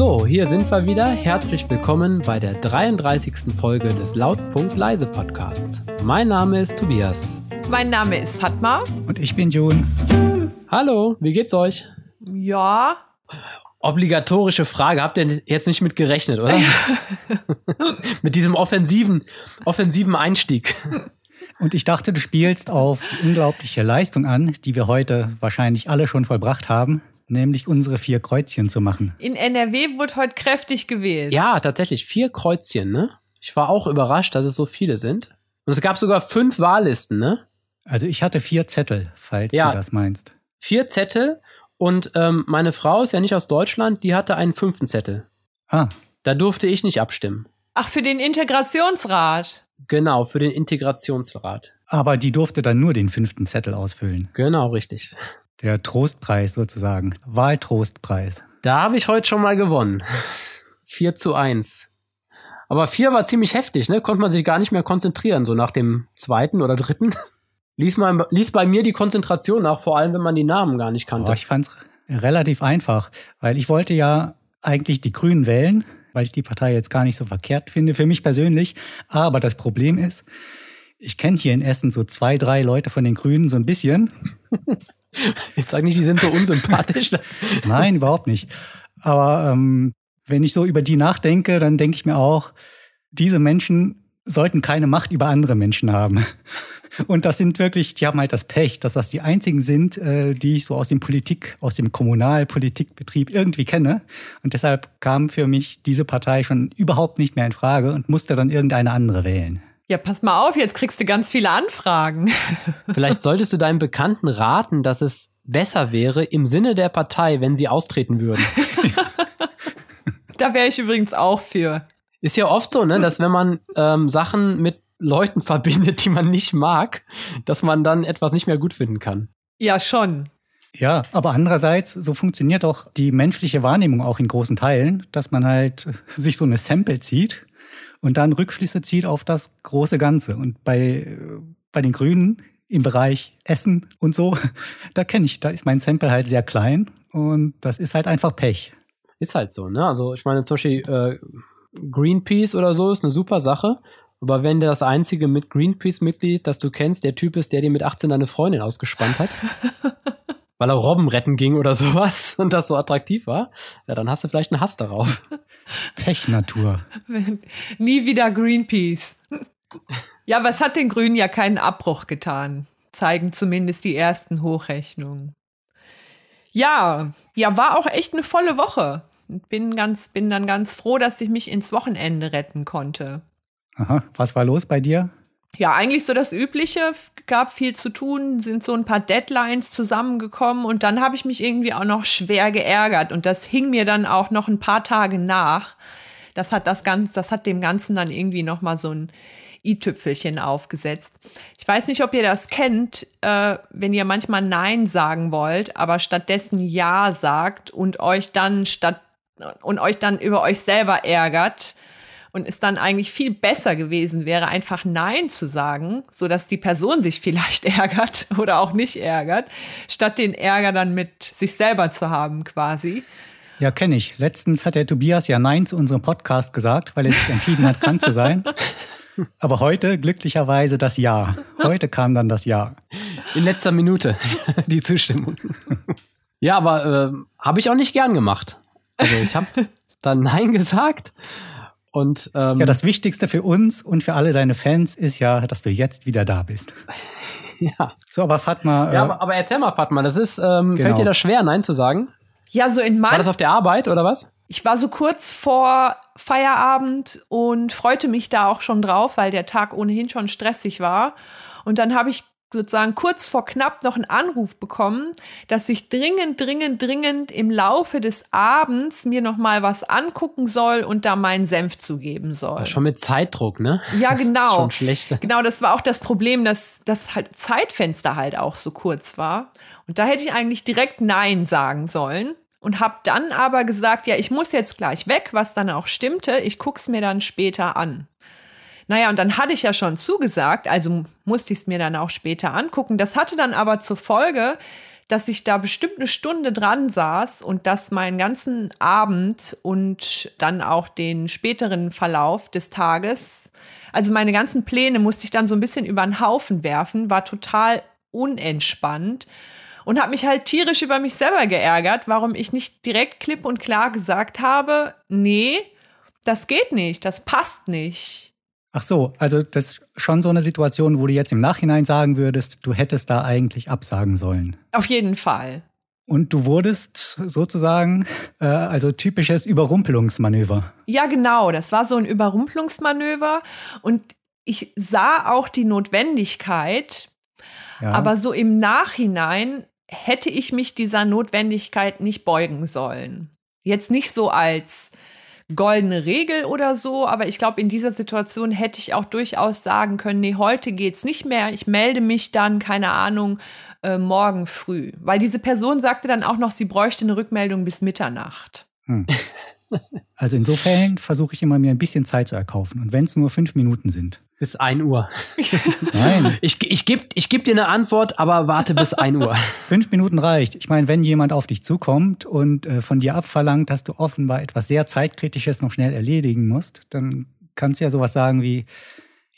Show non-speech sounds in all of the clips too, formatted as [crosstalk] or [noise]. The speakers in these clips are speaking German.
So, hier sind wir wieder. Herzlich willkommen bei der 33. Folge des Lautpunkt Leise Podcasts. Mein Name ist Tobias. Mein Name ist Fatma. Und ich bin June. Hallo, wie geht's euch? Ja. Obligatorische Frage, habt ihr jetzt nicht mit gerechnet, oder? [laughs] mit diesem offensiven, offensiven Einstieg. Und ich dachte, du spielst auf die unglaubliche Leistung an, die wir heute wahrscheinlich alle schon vollbracht haben nämlich unsere vier Kreuzchen zu machen. In NRW wurde heute kräftig gewählt. Ja, tatsächlich. Vier Kreuzchen, ne? Ich war auch überrascht, dass es so viele sind. Und es gab sogar fünf Wahllisten, ne? Also ich hatte vier Zettel, falls ja, du das meinst. Vier Zettel und ähm, meine Frau ist ja nicht aus Deutschland, die hatte einen fünften Zettel. Ah. Da durfte ich nicht abstimmen. Ach, für den Integrationsrat. Genau, für den Integrationsrat. Aber die durfte dann nur den fünften Zettel ausfüllen. Genau, richtig. Der Trostpreis sozusagen. Wahltrostpreis. Da habe ich heute schon mal gewonnen. 4 zu 1. Aber 4 war ziemlich heftig, ne? Konnte man sich gar nicht mehr konzentrieren, so nach dem zweiten oder dritten. Ließ, man, ließ bei mir die Konzentration nach, vor allem wenn man die Namen gar nicht kannte. Oh, ich fand es relativ einfach, weil ich wollte ja eigentlich die Grünen wählen, weil ich die Partei jetzt gar nicht so verkehrt finde, für mich persönlich. Aber das Problem ist, ich kenne hier in Essen so zwei, drei Leute von den Grünen so ein bisschen. [laughs] Jetzt sag nicht, die sind so unsympathisch. [laughs] Nein, überhaupt nicht. Aber ähm, wenn ich so über die nachdenke, dann denke ich mir auch, diese Menschen sollten keine Macht über andere Menschen haben. [laughs] Und das sind wirklich, die haben halt das Pech, dass das die einzigen sind, äh, die ich so aus dem Politik, aus dem Kommunalpolitikbetrieb irgendwie kenne. Und deshalb kam für mich diese Partei schon überhaupt nicht mehr in Frage und musste dann irgendeine andere wählen. Ja, pass mal auf, jetzt kriegst du ganz viele Anfragen. [laughs] Vielleicht solltest du deinem Bekannten raten, dass es besser wäre im Sinne der Partei, wenn sie austreten würden. [laughs] da wäre ich übrigens auch für. Ist ja oft so, ne, dass wenn man ähm, Sachen mit Leuten verbindet, die man nicht mag, dass man dann etwas nicht mehr gut finden kann. Ja, schon. Ja, aber andererseits, so funktioniert auch die menschliche Wahrnehmung auch in großen Teilen, dass man halt sich so eine Sample zieht und dann Rückschlüsse zieht auf das große Ganze. Und bei, bei den Grünen im Bereich Essen und so, [laughs] da kenne ich, da ist mein Sample halt sehr klein und das ist halt einfach Pech. Ist halt so, ne? Also ich meine zum Beispiel äh, Greenpeace oder so ist eine super Sache. Aber wenn das einzige mit Greenpeace-Mitglied, das du kennst, der Typ ist, der dir mit 18 deine Freundin ausgespannt hat, [laughs] weil er Robben retten ging oder [laughs] sowas und das so attraktiv war, ja, dann hast du vielleicht einen Hass darauf. [laughs] Pechnatur. [laughs] Nie wieder Greenpeace. Ja, was hat den Grünen ja keinen Abbruch getan? Zeigen zumindest die ersten Hochrechnungen. Ja, ja, war auch echt eine volle Woche. Bin ganz, bin dann ganz froh, dass ich mich ins Wochenende retten konnte. Aha, was war los bei dir? Ja, eigentlich so das Übliche, gab viel zu tun, sind so ein paar Deadlines zusammengekommen und dann habe ich mich irgendwie auch noch schwer geärgert und das hing mir dann auch noch ein paar Tage nach. Das hat das Ganze, das hat dem Ganzen dann irgendwie noch mal so ein i-Tüpfelchen aufgesetzt. Ich weiß nicht, ob ihr das kennt, äh, wenn ihr manchmal Nein sagen wollt, aber stattdessen Ja sagt und euch dann statt und euch dann über euch selber ärgert und es dann eigentlich viel besser gewesen wäre, einfach Nein zu sagen, so dass die Person sich vielleicht [laughs] ärgert oder auch nicht ärgert, statt den Ärger dann mit sich selber zu haben quasi. Ja, kenne ich. Letztens hat der Tobias ja Nein zu unserem Podcast gesagt, weil er sich entschieden hat, krank zu sein. [laughs] Aber heute glücklicherweise das Ja. Heute kam dann das Ja. In letzter Minute [laughs] die Zustimmung. Ja, aber äh, habe ich auch nicht gern gemacht. Also ich habe dann Nein gesagt und ähm, ja, das Wichtigste für uns und für alle deine Fans ist ja, dass du jetzt wieder da bist. [laughs] ja. So, aber Fatma. Ja, äh, aber, aber, erzähl mal, Fatma, das ist, ähm, genau. fällt dir das schwer, Nein zu sagen? Ja, so in meinem. War das auf der Arbeit oder was? Ich war so kurz vor Feierabend und freute mich da auch schon drauf, weil der Tag ohnehin schon stressig war. Und dann habe ich sozusagen kurz vor knapp noch einen Anruf bekommen, dass ich dringend, dringend, dringend im Laufe des Abends mir noch mal was angucken soll und da meinen Senf zugeben soll. Schon mit Zeitdruck, ne? Ja, [laughs] genau. Schon schlecht. Genau, das war auch das Problem, dass das halt Zeitfenster halt auch so kurz war. Und da hätte ich eigentlich direkt Nein sagen sollen und habe dann aber gesagt, ja, ich muss jetzt gleich weg, was dann auch stimmte. Ich guck's mir dann später an. Naja, und dann hatte ich ja schon zugesagt, also musste ich es mir dann auch später angucken. Das hatte dann aber zur Folge, dass ich da bestimmt eine Stunde dran saß und dass meinen ganzen Abend und dann auch den späteren Verlauf des Tages, also meine ganzen Pläne musste ich dann so ein bisschen über den Haufen werfen, war total unentspannt und habe mich halt tierisch über mich selber geärgert, warum ich nicht direkt klipp und klar gesagt habe, nee, das geht nicht, das passt nicht. Ach so, also das ist schon so eine Situation, wo du jetzt im Nachhinein sagen würdest, du hättest da eigentlich absagen sollen. Auf jeden Fall. Und du wurdest sozusagen, äh, also typisches Überrumpelungsmanöver. Ja, genau, das war so ein Überrumpelungsmanöver und ich sah auch die Notwendigkeit, ja. aber so im Nachhinein hätte ich mich dieser Notwendigkeit nicht beugen sollen. Jetzt nicht so als goldene Regel oder so, aber ich glaube, in dieser Situation hätte ich auch durchaus sagen können, nee, heute geht's nicht mehr, ich melde mich dann, keine Ahnung, äh, morgen früh. Weil diese Person sagte dann auch noch, sie bräuchte eine Rückmeldung bis Mitternacht. Hm. [laughs] Also insofern versuche ich immer, mir ein bisschen Zeit zu erkaufen. Und wenn es nur fünf Minuten sind. Bis ein Uhr. Nein. [laughs] Ich, ich gebe ich geb dir eine Antwort, aber warte bis ein Uhr. [laughs] Fünf Minuten reicht. Ich meine, wenn jemand auf dich zukommt und äh, von dir abverlangt, dass du offenbar etwas sehr Zeitkritisches noch schnell erledigen musst, dann kannst du ja sowas sagen wie,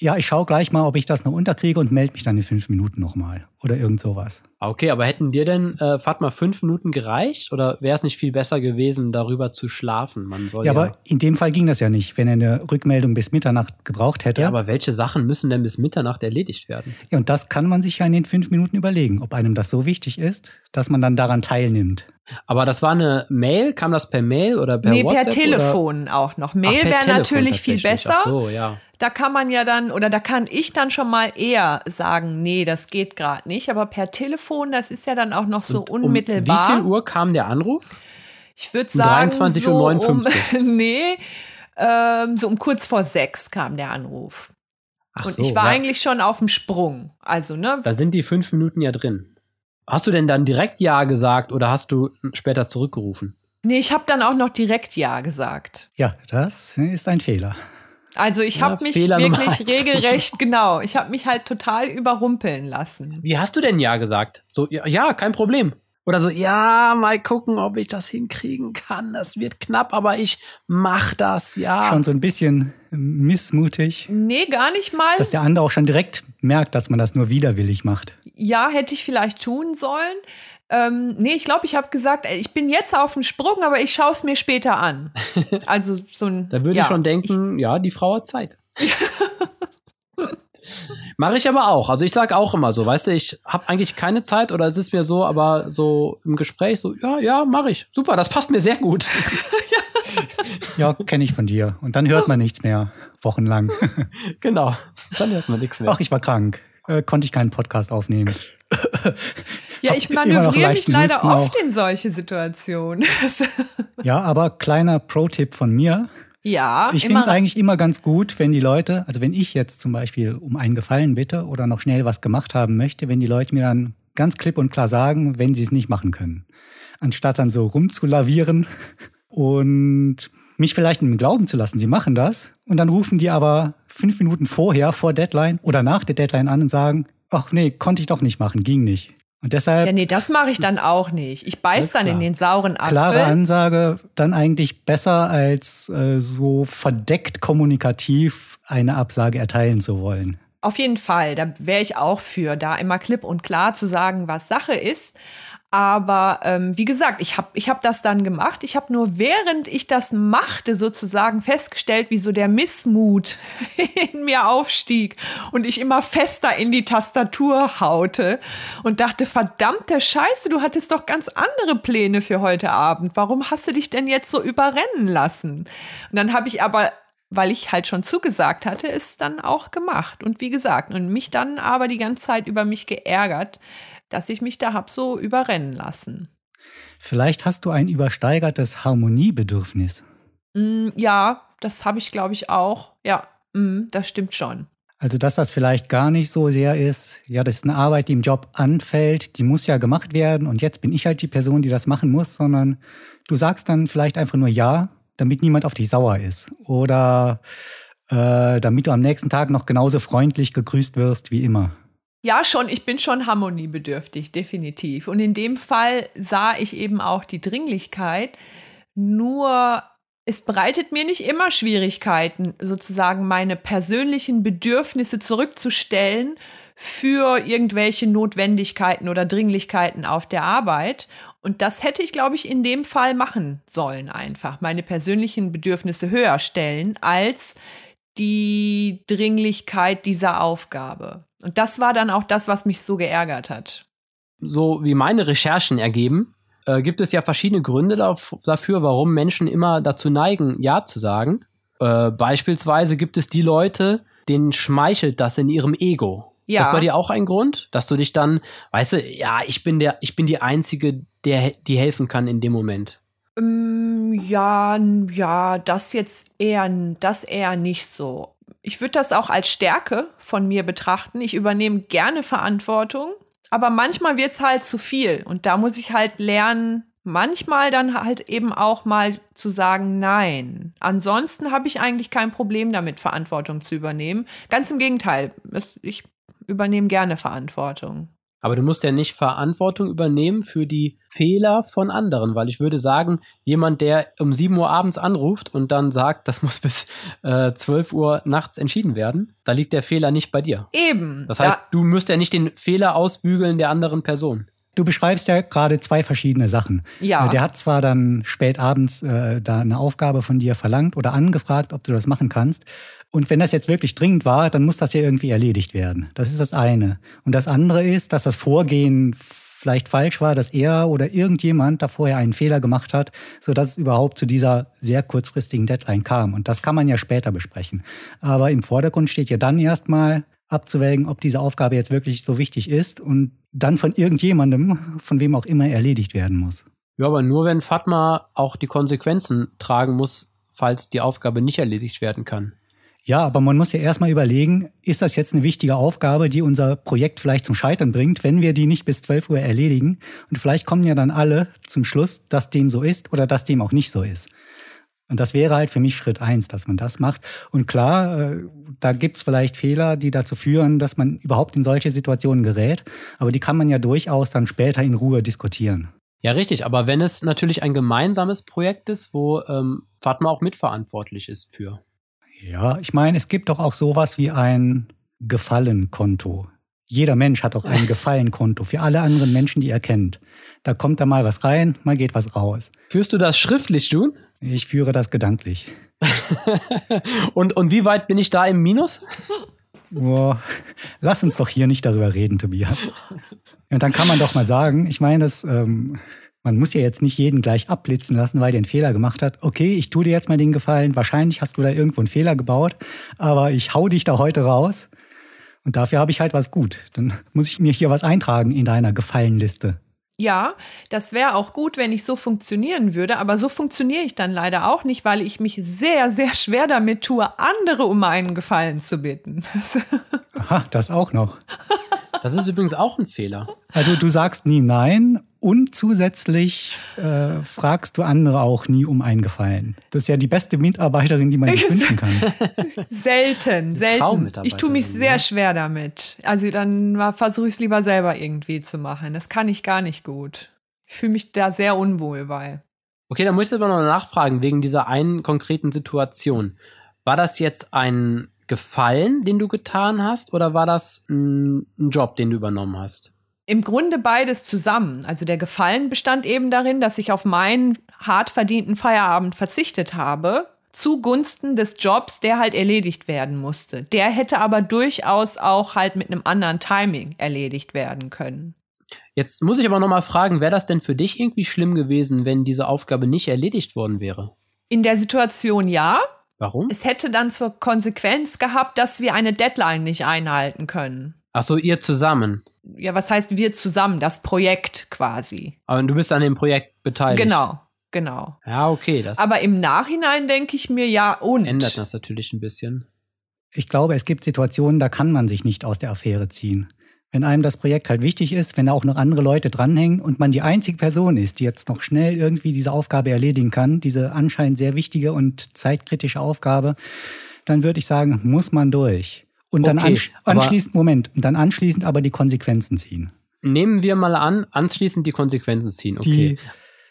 ja, ich schaue gleich mal, ob ich das noch unterkriege und melde mich dann in fünf Minuten nochmal. Oder irgend sowas. Okay, aber hätten dir denn, äh, Fatma, fünf Minuten gereicht? Oder wäre es nicht viel besser gewesen, darüber zu schlafen? Man soll ja, ja, aber in dem Fall ging das ja nicht, wenn er eine Rückmeldung bis Mitternacht gebraucht hätte. Ja, aber welche Sachen müssen denn bis Mitternacht erledigt werden? Ja, und das kann man sich ja in den fünf Minuten überlegen, ob einem das so wichtig ist, dass man dann daran teilnimmt. Aber das war eine Mail, kam das per Mail oder per nee, WhatsApp? Nee, per Telefon oder? auch noch. Mail wäre natürlich viel besser. Ach so, ja da kann man ja dann oder da kann ich dann schon mal eher sagen, nee, das geht gerade nicht. Aber per Telefon, das ist ja dann auch noch so Und unmittelbar. Um wie viel Uhr kam der Anruf? Ich würde sagen, 23.59 so Uhr. Um, [laughs] nee, ähm, so um kurz vor sechs kam der Anruf. Ach Und so, ich war ja. eigentlich schon auf dem Sprung. Also, ne? Dann sind die fünf Minuten ja drin. Hast du denn dann direkt Ja gesagt oder hast du später zurückgerufen? Nee, ich habe dann auch noch direkt Ja gesagt. Ja, das ist ein Fehler. Also ich habe ja, mich Fehler wirklich regelrecht, [laughs] genau, ich habe mich halt total überrumpeln lassen. Wie hast du denn ja gesagt? So, ja, ja, kein Problem. Oder so, ja, mal gucken, ob ich das hinkriegen kann. Das wird knapp, aber ich mach das, ja. Schon so ein bisschen missmutig. Nee, gar nicht mal. Dass der andere auch schon direkt merkt, dass man das nur widerwillig macht. Ja, hätte ich vielleicht tun sollen. Ähm, nee, ich glaube, ich habe gesagt, ich bin jetzt auf dem Sprung, aber ich schaue es mir später an. [laughs] Also so ein. da würde ja, ich schon denken, ich, ja, die Frau hat Zeit. [laughs] Mache ich aber auch. Also ich sage auch immer so, weißt du, ich habe eigentlich keine Zeit oder es ist mir so, aber so im Gespräch so, ja, ja, mache ich. Super, das passt mir sehr gut. [laughs] ja, kenne ich von dir. Und dann hört man nichts mehr, wochenlang. [laughs] genau, dann hört man nichts mehr. Ach, ich war krank. Äh, konnte ich keinen Podcast aufnehmen. Ja, ich manövriere mich leider oft auch. in solche Situationen. [laughs] ja, aber kleiner Pro-Tipp von mir. Ja, ich finde es eigentlich immer ganz gut, wenn die Leute, also wenn ich jetzt zum Beispiel um einen Gefallen bitte oder noch schnell was gemacht haben möchte, wenn die Leute mir dann ganz klipp und klar sagen, wenn sie es nicht machen können. Anstatt dann so rumzulavieren [laughs] und mich vielleicht im Glauben zu lassen, sie machen das und dann rufen die aber fünf Minuten vorher, vor Deadline oder nach der Deadline an und sagen, ach nee, konnte ich doch nicht machen, ging nicht. Und deshalb. Ja, nee, das mache ich dann auch nicht. Ich beiß dann klar. in den sauren Apfel. Klare Ansage, dann eigentlich besser als äh, so verdeckt kommunikativ eine Absage erteilen zu wollen. Auf jeden Fall, da wäre ich auch für, da immer klipp und klar zu sagen, was Sache ist. Aber ähm, wie gesagt, ich habe ich hab das dann gemacht. Ich habe nur während ich das machte sozusagen festgestellt, wie so der Missmut [laughs] in mir aufstieg und ich immer fester in die Tastatur haute und dachte, verdammte Scheiße, du hattest doch ganz andere Pläne für heute Abend. Warum hast du dich denn jetzt so überrennen lassen? Und dann habe ich aber weil ich halt schon zugesagt hatte, es dann auch gemacht. Und wie gesagt, und mich dann aber die ganze Zeit über mich geärgert, dass ich mich da hab so überrennen lassen. Vielleicht hast du ein übersteigertes Harmoniebedürfnis. Mm, ja, das habe ich, glaube ich, auch. Ja, mm, das stimmt schon. Also, dass das vielleicht gar nicht so sehr ist, ja, das ist eine Arbeit, die im Job anfällt, die muss ja gemacht werden und jetzt bin ich halt die Person, die das machen muss, sondern du sagst dann vielleicht einfach nur Ja, damit niemand auf dich sauer ist. Oder äh, damit du am nächsten Tag noch genauso freundlich gegrüßt wirst wie immer. Ja, schon, ich bin schon harmoniebedürftig, definitiv. Und in dem Fall sah ich eben auch die Dringlichkeit. Nur es bereitet mir nicht immer Schwierigkeiten, sozusagen meine persönlichen Bedürfnisse zurückzustellen für irgendwelche Notwendigkeiten oder Dringlichkeiten auf der Arbeit. Und das hätte ich, glaube ich, in dem Fall machen sollen einfach. Meine persönlichen Bedürfnisse höher stellen als die Dringlichkeit dieser Aufgabe. Und das war dann auch das, was mich so geärgert hat. So wie meine Recherchen ergeben, äh, gibt es ja verschiedene Gründe dafür, warum Menschen immer dazu neigen, Ja zu sagen. Äh, beispielsweise gibt es die Leute, denen schmeichelt das in ihrem Ego. Ja. Ist das bei dir auch ein Grund, dass du dich dann, weißt du, ja, ich bin der, ich bin die Einzige, der, die helfen kann in dem Moment? Ähm, ja, ja, das jetzt eher, das eher nicht so. Ich würde das auch als Stärke von mir betrachten. Ich übernehme gerne Verantwortung, aber manchmal wird es halt zu viel. Und da muss ich halt lernen, manchmal dann halt eben auch mal zu sagen Nein. Ansonsten habe ich eigentlich kein Problem damit, Verantwortung zu übernehmen. Ganz im Gegenteil, ich übernehme gerne Verantwortung. Aber du musst ja nicht Verantwortung übernehmen für die Fehler von anderen, weil ich würde sagen, jemand, der um 7 Uhr abends anruft und dann sagt, das muss bis äh, 12 Uhr nachts entschieden werden, da liegt der Fehler nicht bei dir. Eben. Das heißt, du müsst ja nicht den Fehler ausbügeln der anderen Person. Du beschreibst ja gerade zwei verschiedene Sachen. Ja. Äh, der hat zwar dann spät abends äh, da eine Aufgabe von dir verlangt oder angefragt, ob du das machen kannst. Und wenn das jetzt wirklich dringend war, dann muss das ja irgendwie erledigt werden. Das ist das eine. Und das andere ist, dass das Vorgehen vielleicht falsch war, dass er oder irgendjemand da vorher einen Fehler gemacht hat, so dass es überhaupt zu dieser sehr kurzfristigen Deadline kam. Und das kann man ja später besprechen. Aber im Vordergrund steht ja dann erstmal abzuwägen, ob diese Aufgabe jetzt wirklich so wichtig ist und dann von irgendjemandem, von wem auch immer, erledigt werden muss. Ja, aber nur wenn Fatma auch die Konsequenzen tragen muss, falls die Aufgabe nicht erledigt werden kann. Ja, aber man muss ja erstmal überlegen, ist das jetzt eine wichtige Aufgabe, die unser Projekt vielleicht zum Scheitern bringt, wenn wir die nicht bis 12 Uhr erledigen? Und vielleicht kommen ja dann alle zum Schluss, dass dem so ist oder dass dem auch nicht so ist. Und das wäre halt für mich Schritt eins, dass man das macht. Und klar, äh, da gibt's vielleicht Fehler, die dazu führen, dass man überhaupt in solche Situationen gerät. Aber die kann man ja durchaus dann später in Ruhe diskutieren. Ja, richtig. Aber wenn es natürlich ein gemeinsames Projekt ist, wo ähm, Fatma auch mitverantwortlich ist für. Ja, ich meine, es gibt doch auch sowas wie ein Gefallenkonto. Jeder Mensch hat auch ein [laughs] Gefallenkonto für alle anderen Menschen, die er kennt. Da kommt da mal was rein, mal geht was raus. Führst du das schriftlich, Jun? Ich führe das gedanklich. [laughs] und, und wie weit bin ich da im Minus? Boah, lass uns doch hier nicht darüber reden, Tobias. Und dann kann man doch mal sagen, ich meine, das, ähm, man muss ja jetzt nicht jeden gleich abblitzen lassen, weil der einen Fehler gemacht hat. Okay, ich tue dir jetzt mal den Gefallen. Wahrscheinlich hast du da irgendwo einen Fehler gebaut, aber ich hau dich da heute raus. Und dafür habe ich halt was gut. Dann muss ich mir hier was eintragen in deiner Gefallenliste. Ja, das wäre auch gut, wenn ich so funktionieren würde, aber so funktioniere ich dann leider auch nicht, weil ich mich sehr, sehr schwer damit tue, andere um einen Gefallen zu bitten. [laughs] Aha, das auch noch. Das ist übrigens auch ein Fehler. Also du sagst nie nein und zusätzlich äh, fragst du andere auch nie um einen Gefallen. Das ist ja die beste Mitarbeiterin, die man sich wünschen kann. [laughs] Selten, selten. Ich tue mich sehr schwer damit. Also dann versuche ich es lieber selber irgendwie zu machen. Das kann ich gar nicht gut. Ich fühle mich da sehr unwohl bei. Okay, dann möchte ich aber noch nachfragen, wegen dieser einen konkreten Situation. War das jetzt ein Gefallen, den du getan hast, oder war das ein, ein Job, den du übernommen hast? Im Grunde beides zusammen. Also der Gefallen bestand eben darin, dass ich auf meinen hart verdienten Feierabend verzichtet habe, zugunsten des Jobs, der halt erledigt werden musste. Der hätte aber durchaus auch halt mit einem anderen Timing erledigt werden können. Jetzt muss ich aber noch mal fragen, wäre das denn für dich irgendwie schlimm gewesen, wenn diese Aufgabe nicht erledigt worden wäre? In der Situation ja, Warum? Es hätte dann zur Konsequenz gehabt, dass wir eine Deadline nicht einhalten können. Ach so, ihr zusammen. Ja, was heißt wir zusammen? Das Projekt quasi. Aber du bist an dem Projekt beteiligt. Genau, genau. Ja, okay. Das Aber im Nachhinein denke ich mir ja und. Ändert das natürlich ein bisschen. Ich glaube, es gibt Situationen, da kann man sich nicht aus der Affäre ziehen wenn einem das Projekt halt wichtig ist, wenn da auch noch andere Leute dranhängen und man die einzige Person ist, die jetzt noch schnell irgendwie diese Aufgabe erledigen kann, diese anscheinend sehr wichtige und zeitkritische Aufgabe, dann würde ich sagen, muss man durch. Und dann Okay, anschließend, Moment, und dann anschließend aber die Konsequenzen ziehen. Nehmen wir mal an, anschließend die Konsequenzen ziehen. Okay. Die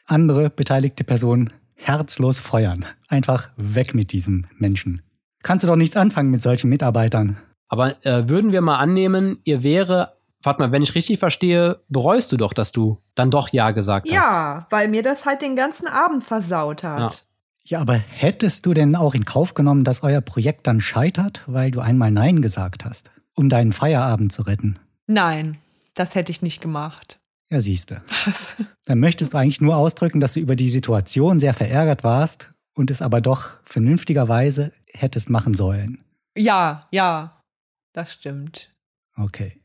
andere beteiligte Person herzlos feuern. Einfach weg mit diesem Menschen. Kannst du doch nichts anfangen mit solchen Mitarbeitern. Aber äh, würden wir mal annehmen, ihr wäre, warte mal, wenn ich richtig verstehe, bereust du doch, dass du dann doch Ja gesagt hast. Ja, weil mir das halt den ganzen Abend versaut hat. Ja. Ja, aber hättest du denn auch in Kauf genommen, dass euer Projekt dann scheitert, weil du einmal Nein gesagt hast, um deinen Feierabend zu retten? Nein, das hätte ich nicht gemacht. Ja, siehste. [laughs] Dann möchtest du eigentlich nur ausdrücken, dass du über die Situation sehr verärgert warst und es aber doch vernünftigerweise hättest machen sollen. Ja, ja, das stimmt. Okay.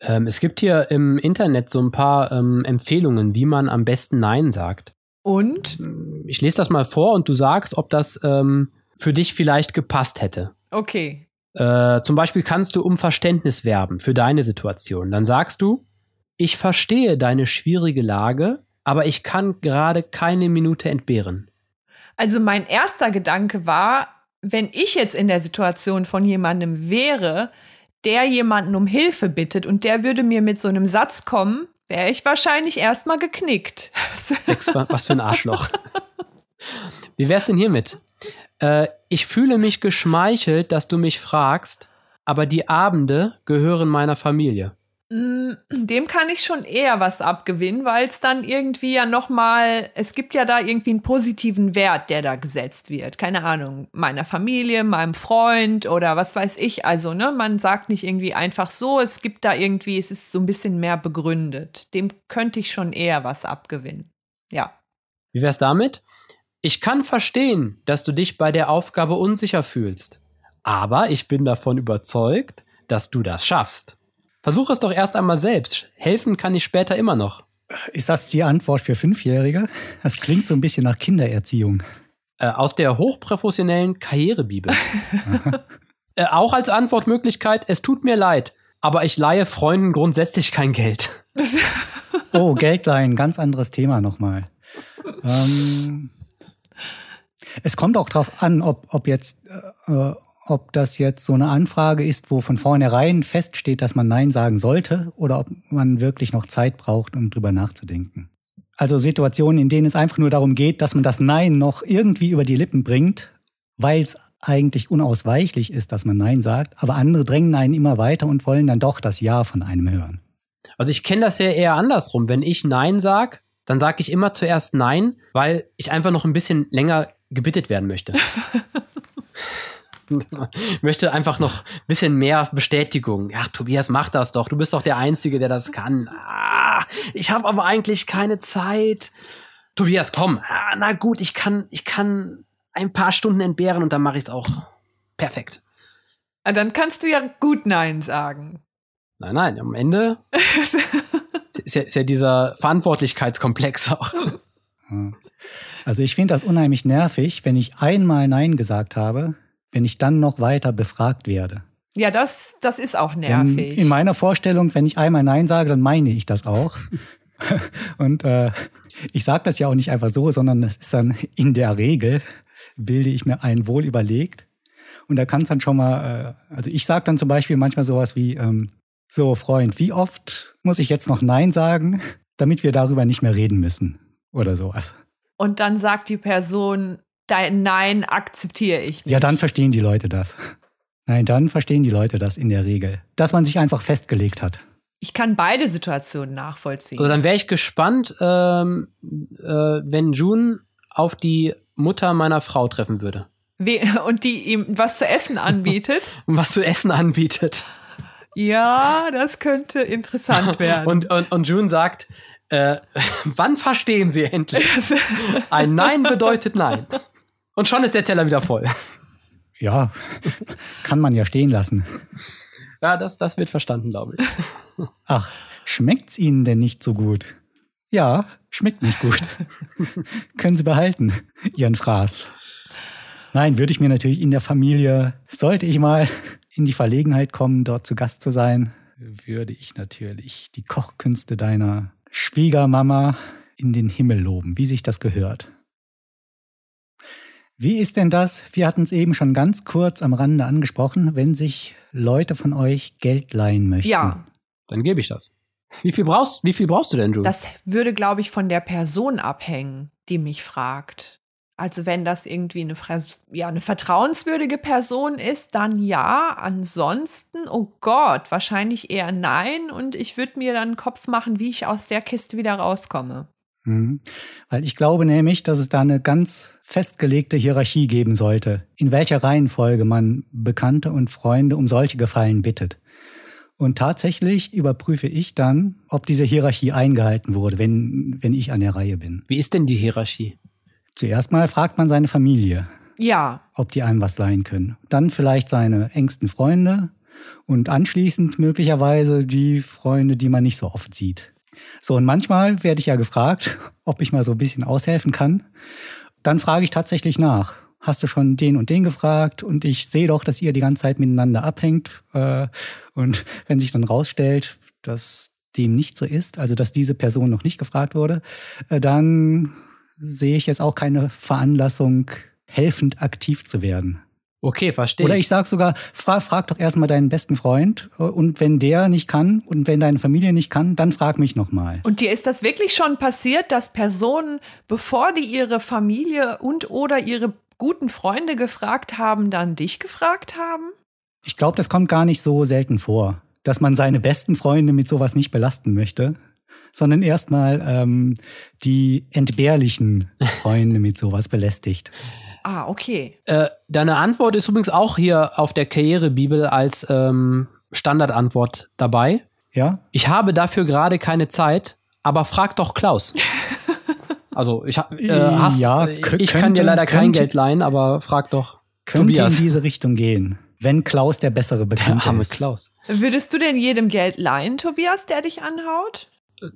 Ähm, es gibt hier im Internet so ein paar ähm, Empfehlungen, wie man am besten Nein sagt. Und? Ich lese das mal vor und du sagst, ob das ähm, für dich vielleicht gepasst hätte. Okay. Äh, zum Beispiel kannst du um Verständnis werben für deine Situation. Dann sagst du, ich verstehe deine schwierige Lage, aber ich kann gerade keine Minute entbehren. Also mein erster Gedanke war, wenn ich jetzt in der Situation von jemandem wäre, der jemanden um Hilfe bittet und der würde mir mit so einem Satz kommen, wäre ich wahrscheinlich erstmal geknickt. [laughs] Was für ein Arschloch. [laughs] Wie wär's denn hiermit? Äh, ich fühle mich geschmeichelt, dass du mich fragst, aber die Abende gehören meiner Familie. Mm, Dem kann ich schon eher was abgewinnen, weil es dann irgendwie ja nochmal, es gibt ja da irgendwie einen positiven Wert, der da gesetzt wird. Keine Ahnung, meiner Familie, meinem Freund oder was weiß ich. Also, ne, man sagt nicht irgendwie einfach so, es gibt da irgendwie, es ist so ein bisschen mehr begründet. Dem könnte ich schon eher was abgewinnen. Ja. Wie wär's damit? Ich kann verstehen, dass du dich bei der Aufgabe unsicher fühlst. Aber ich bin davon überzeugt, dass du das schaffst. Versuch es doch erst einmal selbst. Helfen kann ich später immer noch. Ist das die Antwort für Fünfjährige? Das klingt so ein bisschen nach Kindererziehung. Äh, aus der hochprofessionellen Karrierebibel. [laughs] äh, auch als Antwortmöglichkeit, es tut mir leid, aber ich leihe Freunden grundsätzlich kein Geld. [laughs] Oh, Geldleihen, ganz anderes Thema nochmal. Ähm, es kommt auch drauf an, ob, ob jetzt, äh, ob das jetzt so eine Anfrage ist, wo von vornherein feststeht, dass man Nein sagen sollte, oder ob man wirklich noch Zeit braucht, um drüber nachzudenken. Also Situationen, in denen es einfach nur darum geht, dass man das Nein noch irgendwie über die Lippen bringt, weil es eigentlich unausweichlich ist, dass man Nein sagt, aber andere drängen einen immer weiter und wollen dann doch das Ja von einem hören. Also ich kenne das ja eher andersrum. Wenn ich Nein sag, dann sage ich immer zuerst Nein, weil ich einfach noch ein bisschen länger gebittet werden möchte. [laughs] Ich [laughs] möchte einfach noch ein bisschen mehr Bestätigung. Ach, Tobias, mach das doch. Du bist doch der Einzige, der das kann. Ah, ich habe aber eigentlich keine Zeit. Tobias, komm. Ah, na gut, ich kann, ich kann ein paar Stunden entbehren und dann mache ich es auch. Perfekt. Ah, Dann kannst du ja gut Nein sagen. Nein, nein, am Ende [laughs] ist ja, ist ja dieser Verantwortlichkeitskomplex auch. Ja. Also ich finde das unheimlich nervig, wenn ich einmal Nein gesagt habe, wenn ich dann noch weiter befragt werde. Ja, das, das ist auch Denn nervig. in meiner Vorstellung, wenn ich einmal Nein sage, dann meine ich das auch. [laughs] Und äh, ich sage das ja auch nicht einfach so, sondern das ist dann in der Regel, bilde ich mir ein wohl überlegt. Und da kann es dann schon mal, äh, also ich sage dann zum Beispiel manchmal sowas wie, ähm, so Freund, wie oft muss ich jetzt noch Nein sagen, damit wir darüber nicht mehr reden müssen? Oder sowas. Und dann sagt die Person, dein Nein akzeptiere ich nicht. Ja, dann verstehen die Leute das. Nein, dann verstehen die Leute das in der Regel. Dass man sich einfach festgelegt hat. Ich kann beide Situationen nachvollziehen. Also dann wäre ich gespannt, ähm, äh, wenn June auf die Mutter meiner Frau treffen würde We und die ihm was zu essen anbietet. [laughs] und was zu essen anbietet. ja, das könnte interessant [laughs] werden. Und, und, und June sagt, äh, [laughs] wann verstehen Sie endlich? Ein Nein bedeutet Nein. Und schon ist der Teller wieder voll. Ja, kann man ja stehen lassen. Ja, das, das wird verstanden, glaube ich. [laughs] Ach, schmeckt's Ihnen denn nicht so gut? Ja, schmeckt nicht gut. [laughs] Können Sie behalten, Ihren Fraß. Nein, würde ich mir natürlich in der Familie, sollte ich mal in die Verlegenheit kommen, dort zu Gast zu sein, würde ich natürlich die Kochkünste deiner Schwiegermama in den Himmel loben, wie sich das gehört. Wie ist denn das? Wir hatten es eben schon ganz kurz am Rande angesprochen, wenn sich Leute von euch Geld leihen möchten. Ja, Dann gebe ich das. Wie viel brauchst, wie viel brauchst du denn, Jules? das würde, glaube ich, von der Person abhängen, die mich fragt. Also wenn das irgendwie eine, ja, eine vertrauenswürdige Person ist, dann ja. Ansonsten, oh Gott, wahrscheinlich eher nein. Und ich würde mir dann einen Kopf machen, wie ich aus der Kiste wieder rauskomme. Mhm. Weil ich glaube nämlich, dass es da eine ganz festgelegte Hierarchie geben sollte, in welcher Reihenfolge man Bekannte und Freunde um solche Gefallen bittet. Und tatsächlich überprüfe ich dann, ob diese Hierarchie eingehalten wurde, wenn, wenn ich an der Reihe bin. Wie ist denn die Hierarchie? Zuerst mal fragt man seine Familie, Ja, ob die einem was leihen können. Dann vielleicht seine engsten Freunde und anschließend möglicherweise die Freunde, die man nicht so oft sieht. So, und manchmal werde ich ja gefragt, ob ich mal so ein bisschen aushelfen kann. Dann frage ich tatsächlich nach. Hast du schon den und den gefragt? Und ich sehe doch, dass ihr die ganze Zeit miteinander abhängt. Äh, Und [laughs] wenn sich dann rausstellt, dass dem nicht so ist, also dass diese Person noch nicht gefragt wurde, äh, dann sehe ich jetzt auch keine Veranlassung, helfend aktiv zu werden. Okay, verstehe. Oder ich sage sogar, frag, frag doch erstmal deinen besten Freund äh, und wenn der nicht kann und wenn deine Familie nicht kann, dann frag mich nochmal. Und dir ist das wirklich schon passiert, dass Personen, bevor die ihre Familie und oder ihre guten Freunde gefragt haben, dann dich gefragt haben? Ich glaube, das kommt gar nicht so selten vor, dass man seine besten Freunde mit sowas nicht belasten möchte, sondern erstmal ähm, die entbehrlichen [laughs] Freunde mit sowas belästigt. Ah, okay. Äh, deine Antwort ist übrigens auch hier auf der Karrierebibel als ähm, Standardantwort dabei. Ja? Ich habe dafür gerade keine Zeit, aber frag doch Klaus. [laughs] Also ich hab, äh, hast, Ja, äh, ich kann dir könnte- leider kein könnte- Geld leihen, aber frag doch Könnte Tobias. in diese Richtung gehen, wenn Klaus der bessere [laughs] Der Bekannte arme ist. Klaus. Würdest du denn jedem Geld leihen, Tobias, der dich anhaut?